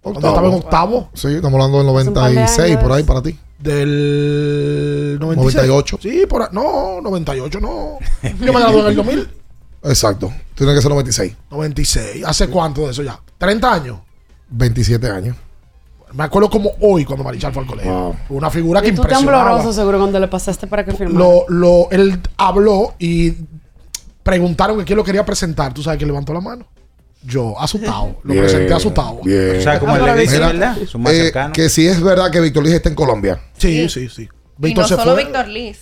Cuando Octavo. estaba en octavo. Sí, estamos hablando del Hace un par de 96, años. por ahí para ti. Del 96. 98. Sí, por ahí. No, 98 no. Yo me gradué en el 2000. Exacto. Tiene que ser 96. 96. ¿Hace cuánto de eso ya? 30 años. 27 años. Me acuerdo como hoy cuando Marichal fue al colegio. Wow. Una figura que Y tú impresionaba. tembloroso seguro cuando le pasaste para que firmara. Lo, lo, él habló y preguntaron que quién lo quería presentar. ¿Tú sabes quién levantó la mano? Yo, asustado. Lo Bien, presenté asustado. Bien. O sea, como Ah, le ¿verdad? Son más eh, que si es verdad que Víctor Liz está en Colombia. Sí, sí, sí. Y Víctor no se solo fue. Víctor Liz.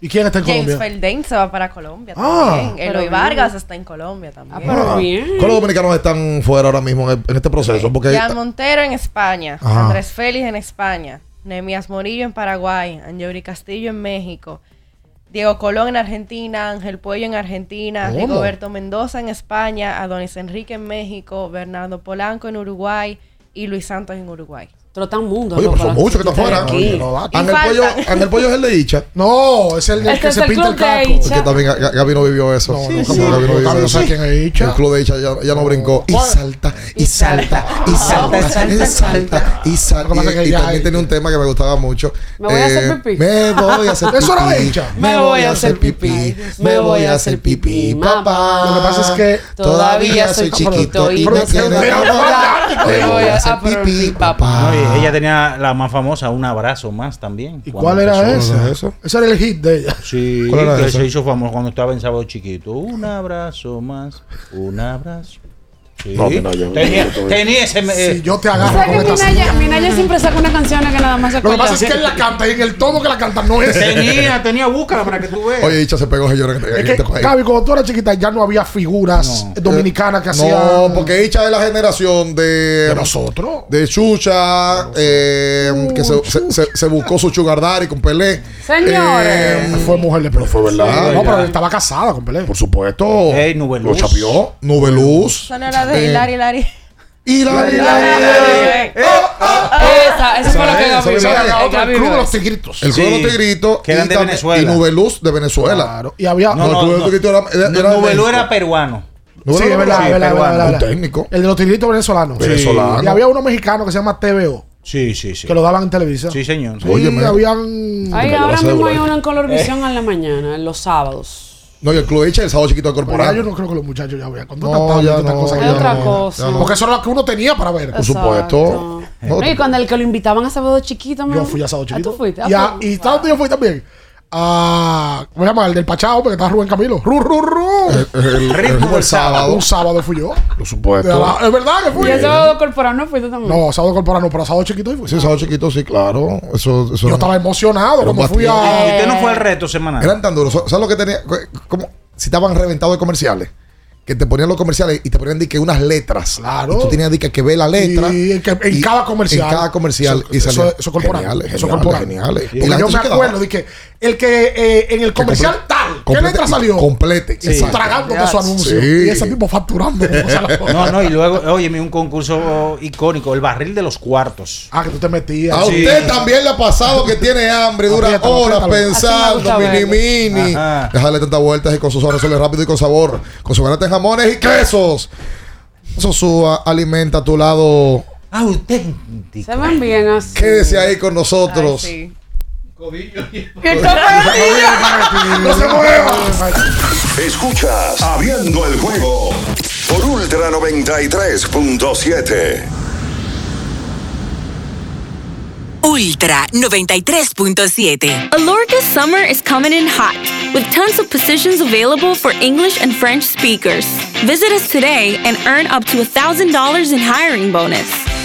¿Y quién está en James Colombia? Felden se va para Colombia Ah. también. Eloy. Vargas está en Colombia también. Ah, pero bien. ¿Cuáles dominicanos están fuera ahora mismo en, el- en este proceso? Porque Jan Montero en España, Ajá. Andrés Félix en España, Nemias Morillo en Paraguay, Anjori Castillo en México, Diego Colón en Argentina, Ángel Puello en Argentina, ¿Cómo? Rigoberto Mendoza en España, Adonis Enrique en México, Bernardo Polanco en Uruguay y Luis Santos en Uruguay. Trotan mundo. Oye, pero son muchos que están fuera. Oye, no va. Ángel. Pollo, Ángel Pollo es el de Icha. No, es el del Este que es se el pinta el caco. Icha. Porque también Ga- Gaby no vivió eso. No, no. Gaby no vivió eso. quién es Icha. El club de Icha ya, ya no brincó. Y salta, y salta, y salta, y salta, y salta. Lo que pasa es que Y, también tenía un tema que me gustaba mucho. Me voy a hacer pipí. Me voy a hacer pipí. Eso era de Icha. Me voy a hacer pipí. Me voy a hacer pipí, papá. Lo que pasa es que Todavía soy chiquito y me quiero enamorar. Me voy a hacer pipí, papá. Y ella tenía la más famosa, Un Abrazo Más también. ¿Y cuando cuál era empezó. ese? eso? Ese era el hit de ella. Sí, ¿Cuál era que esa? se hizo famoso cuando estaba en Sábado Chiquito. Un abrazo más, un abrazo. Sí. No, yo- tenía, tenía ese... eh, Si yo te agarro ¿Sabes con que esta Minaya, Minaya siempre saca una canción que nada más se Lo que pasa es que él la canta y en el tono que la canta no es. tenía, tenía, búscala para que tú veas. Oye, Icha se pegó señores en Es que, este país. Gaby, cuando tú eras chiquita ya no había figuras dominicanas que hacían. No, porque Icha es la generación de. De nosotros. De Chucha, eh, que se, se, se- se buscó su sugar daddy con Pelé. Señores. Eh, Fue mujer de Pelé. fue verdad. No, pero él estaba casada con Pelé. Por supuesto. Ey, Nube Lo chapió. Nube No de Eh, Hilari Hilari. Y la, y la, Eh, Esa, esa fue la que Gaby vio. Eh, el Club de los. Tigritos. El Sí, Club de los Tigritos. que eran y de Venezuela. Y Nubeluz de Venezuela. Claro. Y había. No, No, no, el Club de no. los Tigritos era, No, era Nubelú México. era peruano. Nubelú Sí, es verdad, sí, es verdad, un técnico. El de los tigritos venezolanos. Venezolano. Y había uno mexicano que se llama TVO, Sí, sí, sí. que lo daban en televisión. Sí, señor. Sí, Óyeme. habían. Ay, ahora mismo hay uno en Color Visión en la mañana, en los sábados. No, y el Club Echa el sábado chiquito Pero ya corporal. yo no creo que los muchachos ya vean. Con No, tanta tablet y ya no, cosa que Es ya ya otra no, cosa. ya no. Porque eso era lo que uno tenía para ver. Por supuesto. No, Y cuando el que lo invitaban a sábado chiquito, Yo fui a Sábado Ah, Chiquito. tú fuiste. Ah, Y, a- pues, y ¿sabes dónde yo fui también? A. ¿Cómo se llama? El del Pachao, porque estaba Rubén Camilo. ¡Ru, ru, ru! el, sábado. Un sábado fui yo. Por supuesto. la- es verdad que fui. Y el sábado corporal no fuiste también. No, sábado corporal no, pero sábado chiquito sí fui. Sí, sábado chiquito, sí, claro. Eso, eso Yo estaba emocionado cuando fui ¿Y a. usted no fue al reto semanal? Eran tan duros. ¿Sabes lo que tenía? Como si estaban reventados de comerciales. Que te ponían los comerciales y te ponían di que unas letras. Claro. Y tú tenías di que, que ver la letra. Y en, que- en y- cada comercial. En cada comercial. Eso, y eso, salían eso corporal. Geniales, eso geniales, corporal. geniales. Y Porque yo me acuerdo de que el que eh, en el comercial ¿qué letra salió? Complete. Y tragándote su anuncio. Sí. Y ese tipo facturando. No, no, y luego, oye, un concurso icónico, el barril de los cuartos. Ah, que tú te metías. A usted también le ha pasado que tiene hambre, dura horas pensando, mini mini. Ajá. Déjale tantas vueltas y con sus resuelve rápido y con sabor. Con su granate jamones y quesos. Sosúa alimenta a tu lado. Auténtico. Se ven bien así. Quédese ahí con nosotros. ¿Qué No se mueva. Escuchas Abriendo el juego por Ultra 93.7. Ultra 93.7. Alorca's summer is coming in hot, with tons of positions available for English and French speakers. Visit us today and earn up to $1,000 in hiring bonus.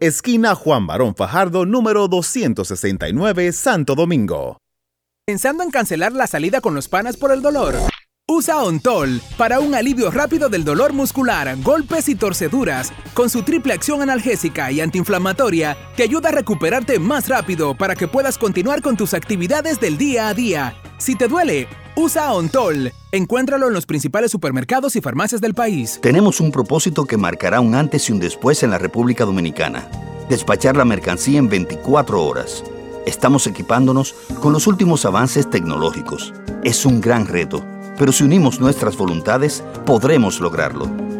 esquina Juan Barón Fajardo, número 269, Santo Domingo. ¿Pensando en cancelar la salida con los panas por el dolor? Usa Ontol para un alivio rápido del dolor muscular, golpes y torceduras. Con su triple acción analgésica y antiinflamatoria, te ayuda a recuperarte más rápido para que puedas continuar con tus actividades del día a día. Si te duele, usa Ontol. Encuéntralo en los principales supermercados y farmacias del país. Tenemos un propósito que marcará un antes y un después en la República Dominicana. Despachar la mercancía en 24 horas. Estamos equipándonos con los últimos avances tecnológicos. Es un gran reto, pero si unimos nuestras voluntades, podremos lograrlo.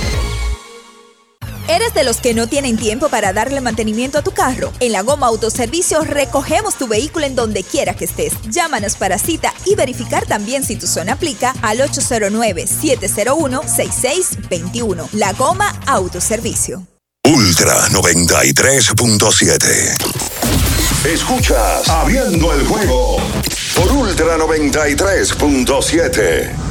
¿Eres de los que no tienen tiempo para darle mantenimiento a tu carro? En la Goma Autoservicio recogemos tu vehículo en donde quiera que estés. Llámanos para cita y verificar también si tu zona aplica al 809-701-6621. La Goma Autoservicio. Ultra 93.7. Escuchas Abriendo el juego por Ultra 93.7.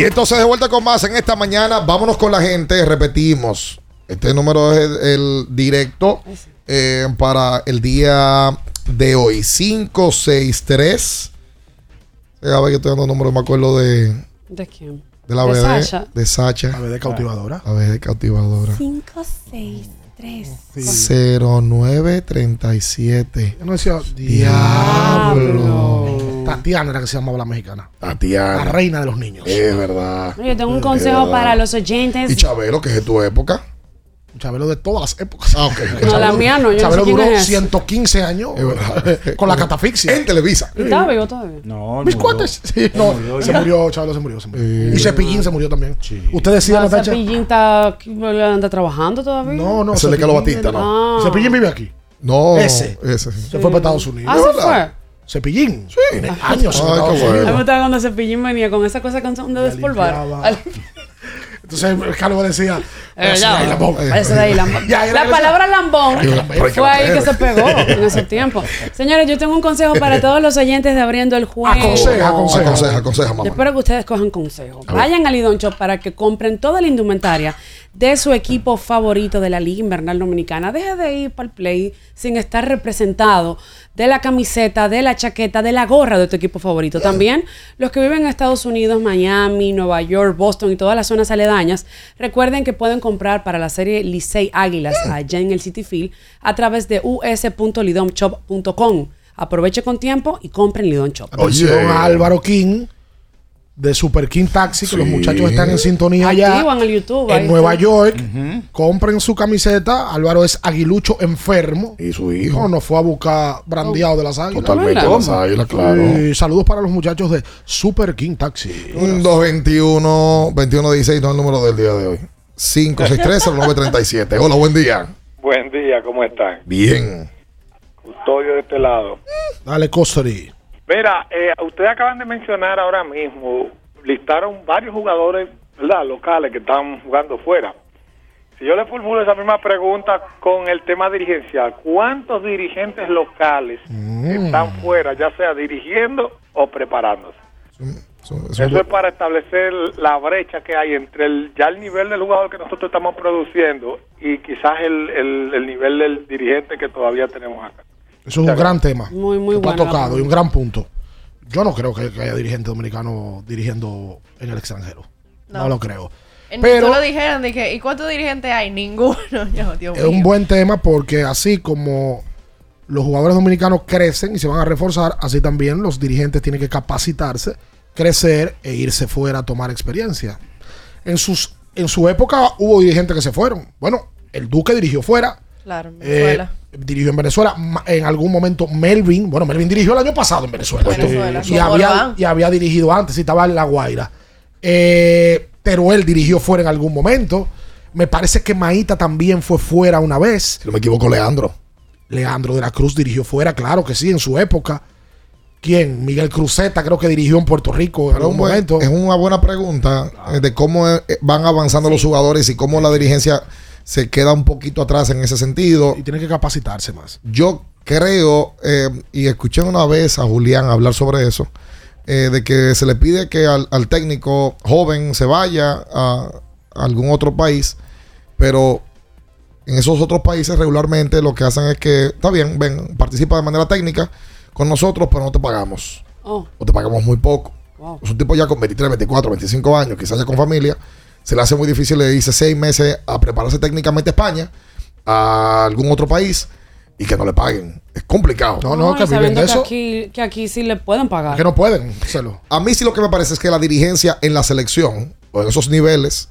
Y entonces de vuelta con más en esta mañana. Vámonos con la gente. Repetimos. Este número es el, el directo eh, para el día de hoy. 563. A ver, que estoy dando número, me acuerdo de, ¿De quién? de la De BD. Sasha. De Sacha. La BD cautivadora. La BD cautivadora. 5, 6, 3. 0937. Yo no decía, diablo. Tatiana era que se llamaba la mexicana. Tatiana. La reina de los niños. Es verdad. Yo tengo un Es consejo verdad. para los oyentes. Y Chabelo, que es de tu época. Chabelo de todas las épocas. Ah, ok. No, la mía no, yo no Chabelo sé quién duró es. 115 años con la catafixia. En Televisa. ¿Y ¿Está vivo todavía? No, Mis cuates. Sí, no, murió se ya. murió, Chabelo se murió. Se murió. Y Cepillín se murió también. ¿Usted decía, No, Natacha? Cepillín está, anda trabajando todavía. No, no. De Carlos Cepillín- Batista, ¿no? Ah. Cepillín vive aquí. No. Ese. Ese. Se fue para Estados Unidos. Ah, se fue. Cepillín. Sí. Tiene años Ay, qué bueno. A mí me gustaba cuando Cepillín venía con esa cosa con de despolvar. Entonces Carlos decía, Eh, "Ese ya, de ahí, Lambón". Ese de ahí, lambón. Ya, era La palabra lambón fue ahí que se pegó en ese tiempo. Señores, yo tengo un consejo para todos los oyentes de Abriendo el Juego. Aconseja, aconseja. Aconseja, aconseja, mamá. Yo espero que ustedes cojan consejo. Vayan al Lidon Shop para que compren toda la indumentaria de su equipo favorito de la Liga Invernal Dominicana. Deje de ir para el play sin estar representado de la camiseta, de la chaqueta, de la gorra de tu equipo favorito. También los que viven en Estados Unidos, Miami, Nueva York, Boston y todas las zonas aledañas, recuerden que pueden comprar para la serie Licey Águilas allá en el City Field a través de us.lidomshop.com. Aproveche con tiempo y compren Lidon Shop. A Álvaro King de Super King Taxi, que los muchachos están en sintonía allá. En el YouTube. En Nueva está. York, compren su camiseta. Álvaro es aguilucho enfermo. Y su hijo. No, nos fue a buscar brandeado de las águilas. Totalmente ¿Verdad? las águilas, claro. Y saludos para los muchachos de Super King Taxi. Un 221 2116 no es el número del día de hoy. 563-0937. Hola, buen día. Buen día, ¿cómo están? Bien. Custodio de este lado. Dale, Costeri. Mira, eh, ustedes acaban de mencionar ahora mismo, listaron varios jugadores, ¿verdad? Locales que están jugando fuera. Si yo le formulo esa misma pregunta con el tema dirigencial, ¿cuántos dirigentes locales están fuera, ya sea dirigiendo o preparándose? Eso es para establecer la brecha que hay entre el, ya el nivel del jugador que nosotros estamos produciendo y quizás el, el- el nivel del dirigente que todavía tenemos acá. Eso es un gran tema. Muy, muy que buena la tocado y un gran punto. Yo no creo que, que haya dirigentes dominicanos dirigiendo en el extranjero. No, No. lo creo. En- Pero- tú lo dijeron, dije, ¿y cuántos dirigentes hay? Ninguno. Yo, Dios Es un buen tema porque así como los jugadores dominicanos crecen y se van a reforzar, así también los dirigentes tienen que capacitarse, crecer e irse fuera a tomar experiencia. En, sus, en su época hubo dirigentes que se fueron. Bueno, el Duque dirigió fuera. Claro, eh, Venezuela. dirigió en Venezuela. En algún momento Melvin, bueno, Melvin dirigió el año pasado en Venezuela. Venezuela, y, había, y había dirigido antes y estaba en La Guaira. Eh, pero él dirigió fuera en algún momento. Me parece que Maíta también fue fuera una vez. Si no me equivoco, Leandro. Leandro de la Cruz dirigió fuera, claro que sí, en su época. ¿Quién? Miguel Cruzeta creo que dirigió en Puerto Rico en Pero algún momento. es una buena pregunta eh, de cómo van avanzando los jugadores y cómo la dirigencia se queda un poquito atrás en ese sentido. Y tiene que capacitarse más. Yo creo, eh, y escuché una vez a Julián hablar sobre eso, eh, de que se le pide que al, al técnico joven se vaya a, a algún otro país, pero en esos otros países regularmente lo que hacen es que, está bien, ven, participa de manera técnica con nosotros, pero no te pagamos. Oh, O te pagamos muy poco. wow. Es un tipo ya con 23, 24, 25 años, quizás ya con familia, se le hace muy difícil, le dice seis meses a prepararse técnicamente a España, a algún otro país, y que no le paguen. Es complicado. No, no, que viven de que eso. aquí, que aquí sí le pueden pagar. Que no pueden. A mí sí lo que me parece es que la dirigencia en la selección, o en esos niveles,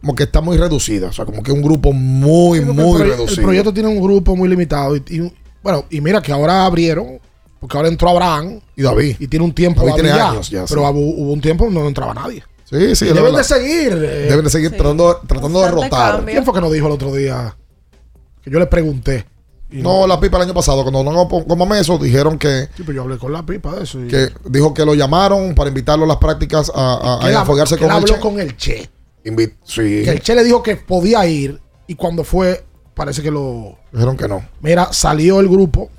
como que está muy reducida. O sea, como que un grupo muy, Sí, muy el, reducido. el proyecto tiene un grupo muy limitado. Y, y- bueno, y mira que ahora abrieron, porque ahora entró Abraham. Y David. Y tiene un tiempo David tiene ya, años ya, sí. Pero hubo, hubo un tiempo donde no entraba nadie. Sí, sí, Y es deben de seguir. eh, Deben de seguir tratando, tratando de rotar. cambio. ¿Quién fue que nos dijo el otro día? Que yo le pregunté. Y No, la pipa el año pasado, cuando no como eso, dijeron que, Sí, pero yo hablé con la pipa de eso. y- que dijo que lo llamaron para invitarlo a las prácticas a, a, afogarse que él con el habló Che. con el Che. Invi- sí, Que el Che le dijo que podía ir. Y cuando fue, parece que lo. dijeron que no. Mira, salió el grupo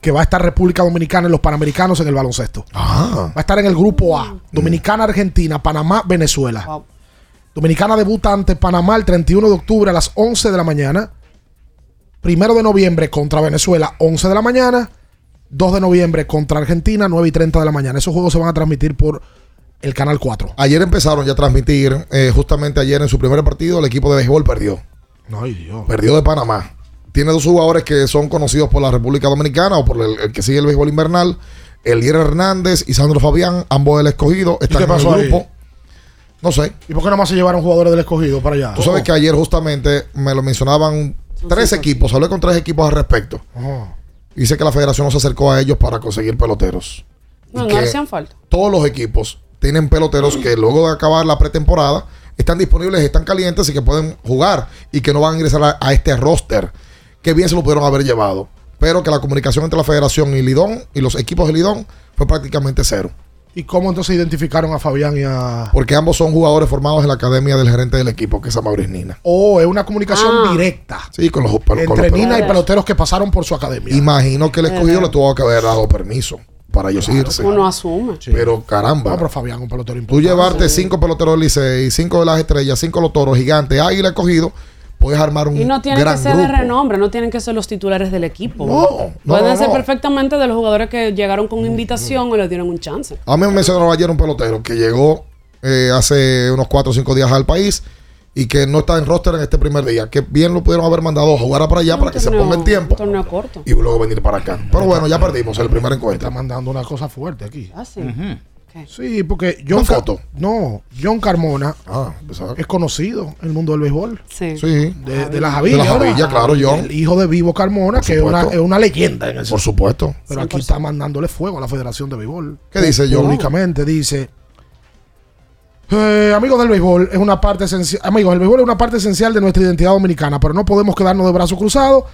que va a estar República Dominicana y los Panamericanos en el baloncesto. Ah, Va a estar en el grupo A. Dominicana, Argentina, Panamá, Venezuela. Wow. Dominicana debuta ante Panamá el 31 de octubre a las 11 de la mañana. Primero de noviembre contra Venezuela, 11 de la mañana. 2 de noviembre contra Argentina, 9 y 30 de la mañana. Esos juegos se van a transmitir por el Canal 4. ayer empezaron ya a transmitir, eh, justamente ayer en su primer partido, el equipo de béisbol perdió. Ay, Dios. Perdió de Panamá. Tiene dos jugadores que son conocidos por la República Dominicana o por el, el que sigue el béisbol invernal. Elier Hernández y Sandro Fabián, ambos del escogido, están qué en el ahí? grupo. No sé. ¿Y por qué nada más se llevaron jugadores del escogido para allá? Tú sabes que ayer justamente me lo mencionaban tres equipos, hablé con tres equipos al respecto. Dice que la federación no se acercó a ellos para conseguir peloteros. No, Y no hacían falta. todos los equipos tienen peloteros que luego de acabar la pretemporada están disponibles, están calientes y que pueden jugar y que no van a ingresar a, a este roster. Que bien se lo pudieron haber llevado. Pero que la comunicación entre la federación y Lidón y los equipos de Lidón fue prácticamente cero. ¿Y cómo entonces identificaron a Fabián y a.? Porque ambos son jugadores formados en la academia del gerente del equipo, que es Amauris Nina. Oh, es una comunicación Ah. directa Sí, con los, con los entre Nina y peloteros. que pasaron por su academia. Imagino que el escogido le tuvo que haber dado permiso para ellos irse. Uno asume. Pero caramba. No, pero Fabián, un pelotero Tú importante. llevarte cinco peloteros del Licey, cinco de las estrellas, cinco de los toros, gigantes, águila escogido, puedes armar un Y no tienen gran que ser grupo. de renombre, no tienen que ser los titulares del equipo. No, no, Pueden no, ser no. perfectamente de los jugadores que llegaron con invitación o le dieron un chance. A mí me mencionó ayer un pelotero que llegó eh, hace unos cuatro o cinco días al país y que no está en roster en este primer día. Que bien lo pudieron haber mandado a jugar para allá para que se ponga el tiempo Un torneo corto. y luego venir para acá. Pero bueno, ya perdimos el primer encuentro. Está mandando una cosa fuerte aquí. Ah, sí. Sí, porque John foto. no, John Carmona Ah, es conocido en el mundo del béisbol. Sí. Sí. De, de la Javilla. De la Javilla, ¿verdad? claro, John. El hijo de Vivo Carmona, Por que es una, es una leyenda en el Por supuesto. Pero aquí está mandándole fuego a la Federación de Béisbol. ¿Qué dice John? Públicamente dice. eh, amigos del béisbol, es una parte esencial. Amigos, el béisbol es una parte esencial de nuestra identidad dominicana, pero no podemos quedarnos de brazos cruzados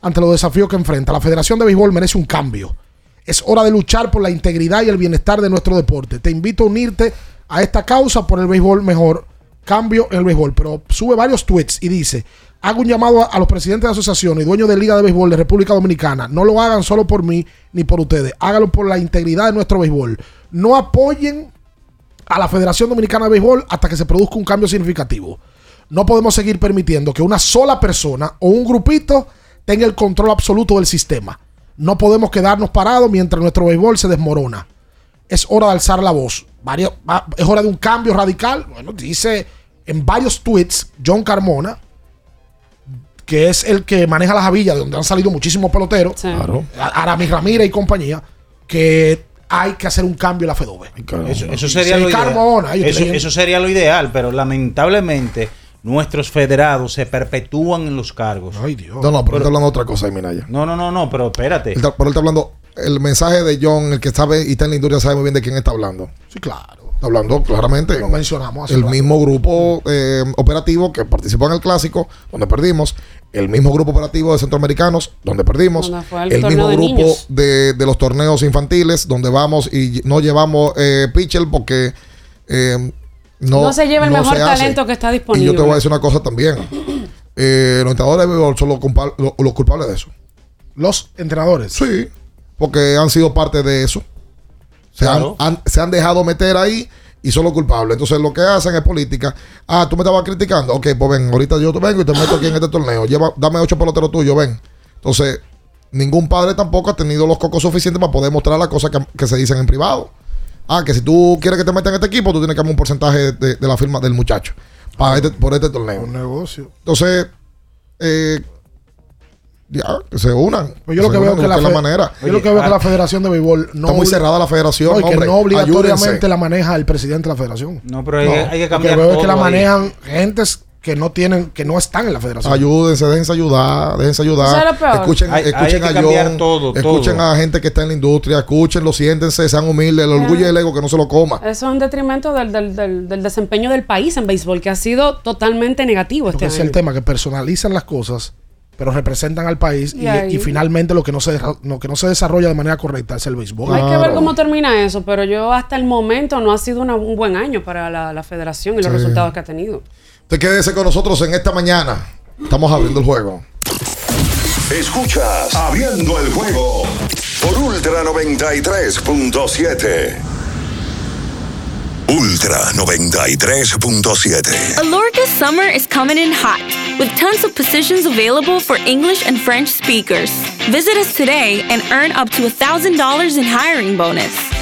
ante los desafíos que enfrenta. La Federación de Béisbol merece un cambio. Es hora de luchar por la integridad y el bienestar de nuestro deporte. Te invito a unirte a esta causa por el béisbol mejor. Cambio en el béisbol. Pero sube varios tweets y dice: Hago un llamado a, los presidentes de asociaciones y dueños de Liga de Béisbol de República Dominicana. No lo hagan solo por mí ni por ustedes. Háganlo por la integridad de nuestro béisbol. No apoyen a la Federación Dominicana de Béisbol hasta que se produzca un cambio significativo. No podemos seguir permitiendo que una sola persona o un grupito tenga el control absoluto del sistema. No podemos quedarnos parados mientras nuestro béisbol se desmorona. Es hora de alzar la voz. Varios- va- es hora de un cambio radical. Bueno, dice en varios tweets John Carmona, que es el que maneja la Javilla, de donde han salido muchísimos peloteros, Claro. A- Aramis Ramírez y compañía, que hay que hacer un cambio en la FEDOBE. Eso, eso sería Sí, lo ideal. Carmona, eso sería lo ideal, pero lamentablemente nuestros federados se perpetúan en los cargos. Ay, Dios. No, no, pero él está hablando de otra cosa, ahí, Minaya. No, no, no, no, pero espérate. Él está- pero él está hablando. El mensaje de John, el que sabe y está en la industria, sabe muy bien de quién está hablando. Sí, claro. Está hablando claramente. Lo mencionamos hace El rato. mismo grupo eh, operativo que participó en el clásico, donde perdimos. El mismo grupo operativo de centroamericanos, donde perdimos. Donde el mismo de grupo de, de los torneos infantiles, donde vamos y no llevamos eh, pitcher porque eh, no, No se lleva el mejor talento que está Y disponible. yo te voy a decir una cosa también. Eh, los entrenadores de béisbol son los, culpa- los- los culpables de eso. Los entrenadores. Sí, porque han sido parte de eso. Se, Claro. han, han- se han dejado meter ahí y son los culpables. Entonces lo que hacen es política. Ah, tú me estabas criticando. Ok, pues ven, ahorita yo te vengo y te meto aquí en este torneo. Lleva, dame ocho peloteros tuyos, ven. Entonces, ningún padre tampoco ha tenido los cocos suficientes para poder mostrar las cosas que, que se dicen en privado. Ah, que si tú quieres que te metan en este equipo, tú tienes que darme un porcentaje de, de la firma del muchacho. Para este- por este torneo. Un negocio. Entonces, eh, ya, que se unan. Pues yo lo que veo que la, busquen fe- la manera. yo lo que veo que la Federación de Béisbol no Está muy cerrada la federación, no, y que no obligatoriamente Ayúdense. la maneja el presidente de la Federación. No, pero hay, que- hay que Lo que cambiar veo es que la ahí. manejan gentes que no tienen, que no están en la Federación. Ayúdense, déjense ayudar, déjense Eso es ayudar. lo peor. Escuchen, Hay- hay escuchen que a John, todo, escuchen todo. a gente que está en la industria, escúchenlo, siéntense, sean humildes, el orgullo y el ego que no se lo coma. Eso es un detrimento del, del- del- del desempeño del país en béisbol, que ha sido totalmente negativo Porque este ese es año. el tema, que personalizan las cosas, pero representan al país y, Y ahí- y finalmente lo que, no se, lo que no se desarrolla de manera correcta es el béisbol. Hay que ver cómo termina eso, pero yo hasta el momento no ha sido una- un buen año para la, la federación y los Sí. resultados que ha tenido. Usted quédese con nosotros en esta mañana. Estamos abriendo el juego. Escuchas Abriendo el juego por Ultra 93.7. Ultra 93.7. Alorca's summer is coming in hot, with tons of positions available for English and French speakers. Visit us today and earn up to $1,000 in hiring bonus.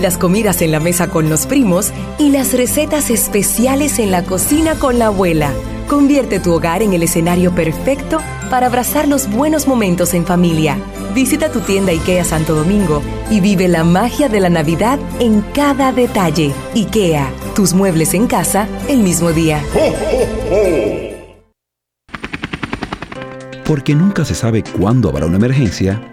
las comidas en la mesa con los primos y las recetas especiales en la cocina con la abuela. Convierte tu hogar en el escenario perfecto para abrazar los buenos momentos en familia. Visita tu tienda IKEA Santo Domingo y vive la magia de la Navidad en cada detalle. IKEA, tus muebles en casa el mismo día. Porque nunca se sabe cuándo habrá una emergencia,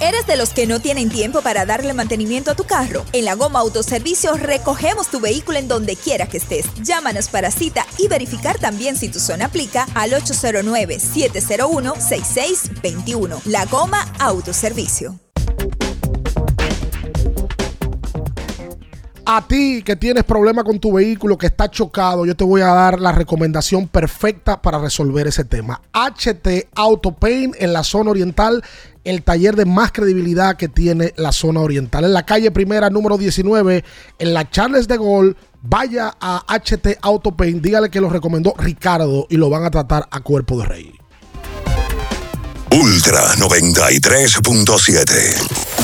¿Eres de los que no tienen tiempo para darle mantenimiento a tu carro? En la Goma Autoservicio recogemos tu vehículo en donde quiera que estés. Llámanos para cita y verificar también si tu zona aplica al 809-701-6621. La Goma Autoservicio. A ti que tienes problema con tu vehículo, que está chocado, yo te voy a dar la recomendación perfecta para resolver ese tema. HT Auto Paint en la zona oriental, el taller de más credibilidad que tiene la zona oriental. En la calle primera, número 19, en la Charles de Gaulle, vaya a HT Auto dígale que lo recomendó Ricardo y lo van a tratar a cuerpo de rey. Ultra 93.7.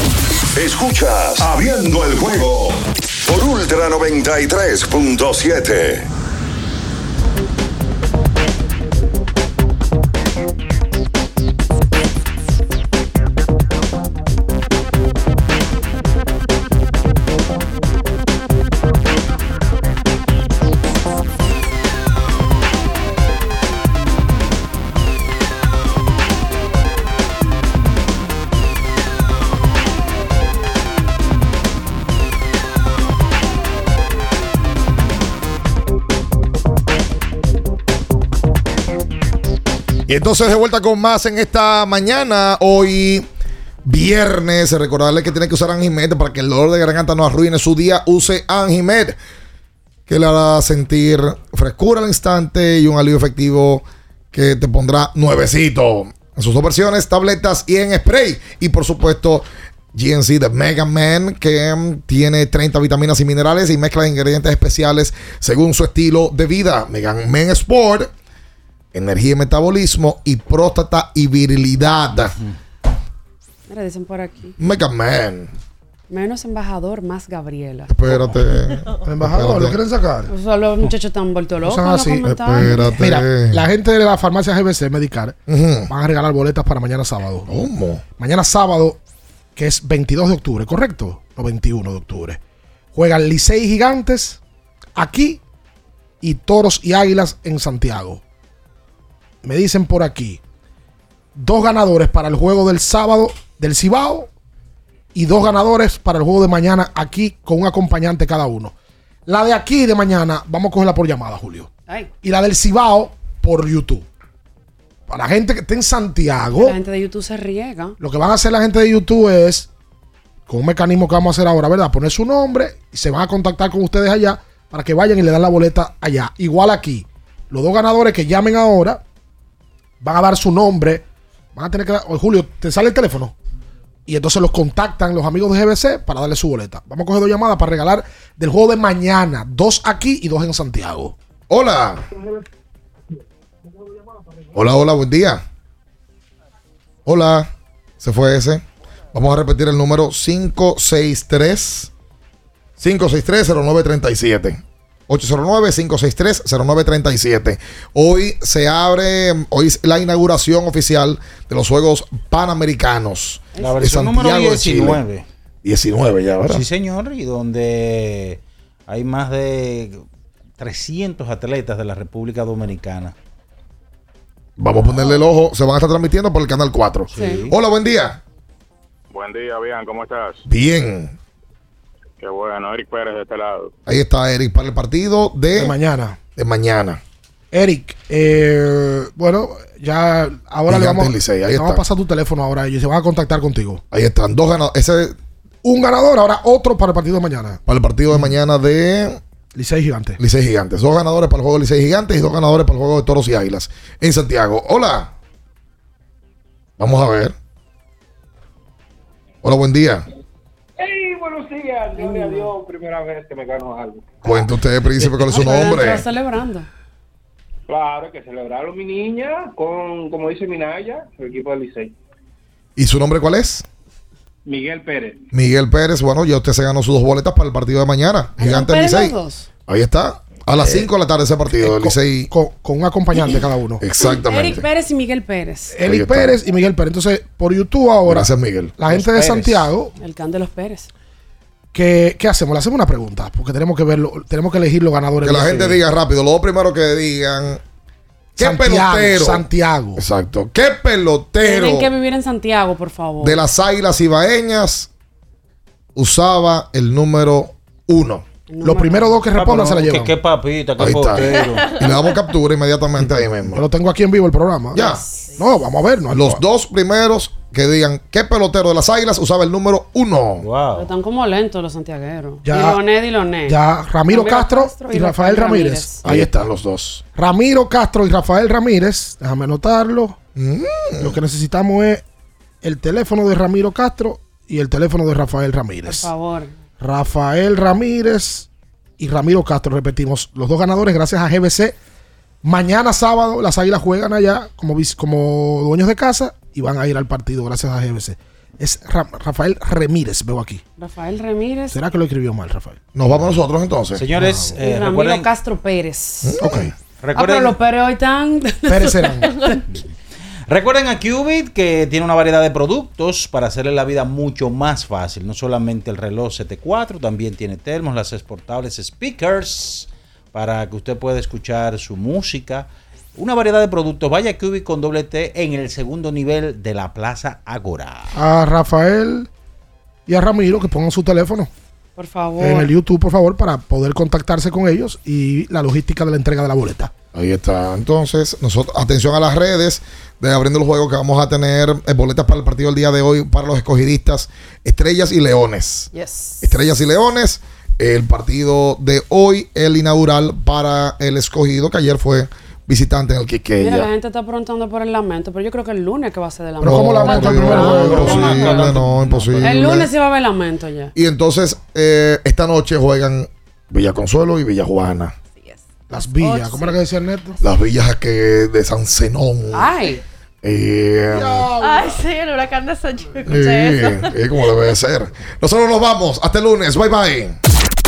Escuchas Abriendo el juego por Ultra 93.7. Y entonces de vuelta con más en esta mañana, hoy viernes. Recordarle que tiene que usar Anjimed para que el dolor de garganta no arruine su día. Use Anjimed, que le hará sentir frescura al instante y un alivio efectivo que te pondrá nuevecito. En sus dos versiones, tabletas y en spray. Y por supuesto, GNC de Mega Man, que tiene 30 vitaminas y minerales y mezcla de ingredientes especiales según su estilo de vida. Mega Man Sport energía y metabolismo y próstata y virilidad. Mira, dicen por aquí. Mega Man. Menos embajador, más Gabriela. Espérate. embajador, ¿lo quieren sacar? O sea, los muchachos están vueltos locos. En los así. comentarios. Mira, la gente de la farmacia GBC Medical van a regalar boletas para mañana sábado. ¿Cómo? Mañana sábado, que es 22 de octubre, ¿correcto? No, 21 de octubre. Juegan Licey Gigantes aquí y Toros y Águilas en Santiago. Me dicen por aquí, dos ganadores para el juego del sábado del Cibao y dos ganadores para el juego de mañana aquí con un acompañante cada uno. La de aquí de mañana vamos a cogerla por llamada, Julio. Ay. Y la del Cibao por YouTube. Para la gente que esté en Santiago, La gente de YouTube se riega. lo que van a hacer la gente de YouTube es, con un mecanismo que vamos a hacer ahora, ¿verdad? Poner su nombre y se van a contactar con ustedes allá para que vayan y le dan la boleta allá. Igual aquí, los dos ganadores que llamen ahora van a dar su nombre. Van a tener que dar, oye, Julio, ¿te sale el teléfono? Y entonces los contactan los amigos de GBC para darle su boleta. Vamos a coger dos llamadas para regalar del juego de mañana. Dos aquí y dos en Santiago. Hola. Hola, hola, buen día. Hola. Se fue ese. Vamos a repetir el número 563 563-0937. 809-563-0937. Hoy se abre, hoy es la inauguración oficial de los Juegos Panamericanos. La de versión número Santiago de Chile. 19. 19 ya, ¿verdad? Sí, señor, y donde hay más de 300 atletas de la República Dominicana. Vamos a ponerle el ojo. Se van a estar transmitiendo por el canal 4. Sí. Hola, buen día. Buen día, bien, ¿cómo estás? Bien. Qué bueno, Eric Pérez de este lado. Ahí está Eric para el partido de, De mañana. de mañana. Eric, eh, bueno, ya ahora le Gigantes vamos, Licey, ahí le vamos a pasar tu teléfono ahora y se van a contactar contigo. Ahí están, dos ganadores. Ese Un ganador, ahora otro para el partido de mañana. para el partido de mañana de Licey Gigante. Licey Gigantes. Dos ganadores para el juego de Licey Gigantes y dos ganadores para el juego de Toros y Águilas en Santiago. Hola. Vamos a ver. Hola, buen día. Gloria a Dios, primera vez que me gano algo. Cuente usted, príncipe, cuál es su nombre. Está celebrando. Claro, que celebrarlo, mi niña, con, como dice Minaya, el equipo del Licey. ¿Y su nombre cuál es? Miguel Pérez. Miguel Pérez. Bueno, ya usted se ganó sus dos boletas para el partido de mañana. Gigantes Pérez Licey. Ahí está. A las 5 de la tarde ese partido. del Licey. Con, con un acompañante cada uno. Exactamente. Eric Pérez y Miguel Pérez. Eric Pérez y Miguel Pérez. Entonces, por YouTube ahora, Gracias, Miguel. la gente de Santiago, El can de los Pérez. ¿Qué, qué hacemos? Le hacemos una pregunta, porque tenemos que verlo, tenemos que elegir los ganadores. Que la gente diga rápido. Lo primero que digan. ¿Qué Santiago, pelotero? Santiago. Exacto. ¿Qué pelotero Tienen que vivir en Santiago, por favor. de las águilas ibaeñas usaba el número uno? Los primeros dos que respondan se la llevan. Qué, qué papita, qué Ahí está. potero. Y le damos captura inmediatamente ahí mismo. Yo lo tengo aquí en vivo el programa. Ya. No, vamos a ver. No, Los dos primeros que digan qué pelotero de las águilas usaba el número uno. Pero están como lentos los santiagueros. Ya- Diloné, Diloné. Ya, Ramiro, Castro, y Rafael Ramírez. Ahí están los dos. Ramiro Castro y Rafael Ramírez. Déjame anotarlo. Mm. Lo que necesitamos es el teléfono de Ramiro Castro y el teléfono de Rafael Por Ramírez. favor. Rafael Ramírez y Ramiro Castro, repetimos, los dos ganadores gracias a GBC. Mañana sábado las Águilas juegan allá como, como dueños de casa y van a ir al partido gracias a GBC. Es Ra- Rafael Ramírez, veo aquí. Rafael Ramírez. ¿Será que lo escribió mal, Rafael? Nos vamos nosotros entonces. Señores, Y eh, Ramiro recuerden, Castro Pérez. Ok. Ah, pero recuerden, los Pérez hoy están. Pérez serán. recuerden a Qubit que tiene una variedad de productos para hacerle la vida mucho más fácil. No solamente el reloj CT4, también tiene termos, las exportables speakers para que usted pueda escuchar su música. Una variedad de productos. Vaya a Qubit con doble T en el segundo nivel de la Plaza Agora. A Rafael y a Ramiro que pongan su teléfono Por favor. en el YouTube, por favor, para poder contactarse con ellos y la logística de la entrega de la boleta. Ahí está. Entonces, nosotros, atención a las redes de Abriendo el Juego que vamos a tener eh, boletas para el partido del día de hoy para los escogidistas Estrellas y Leones. Yes. Estrellas y Leones. El partido de hoy, el inaugural para el escogido, que ayer fue visitante en el Mira, la Quiqueya. gente está preguntando por el lamento, pero yo creo que el lunes que va a ser de No, lamento. ¿cómo lamento el primer juego? Imposible, no, imposible. El lunes sí va a haber lamento ya. Y entonces, eh, esta noche juegan Villa Consuelo y Villa Juana. Las villas, ¿cómo era que decía Ernesto? Las villas que de San Zenón. Ay. Eh, Ay, sí, el huracán de Sánchez. Escuché eh, eso. eh, como debe de ser. Nosotros nos vamos. Hasta el lunes. Bye bye.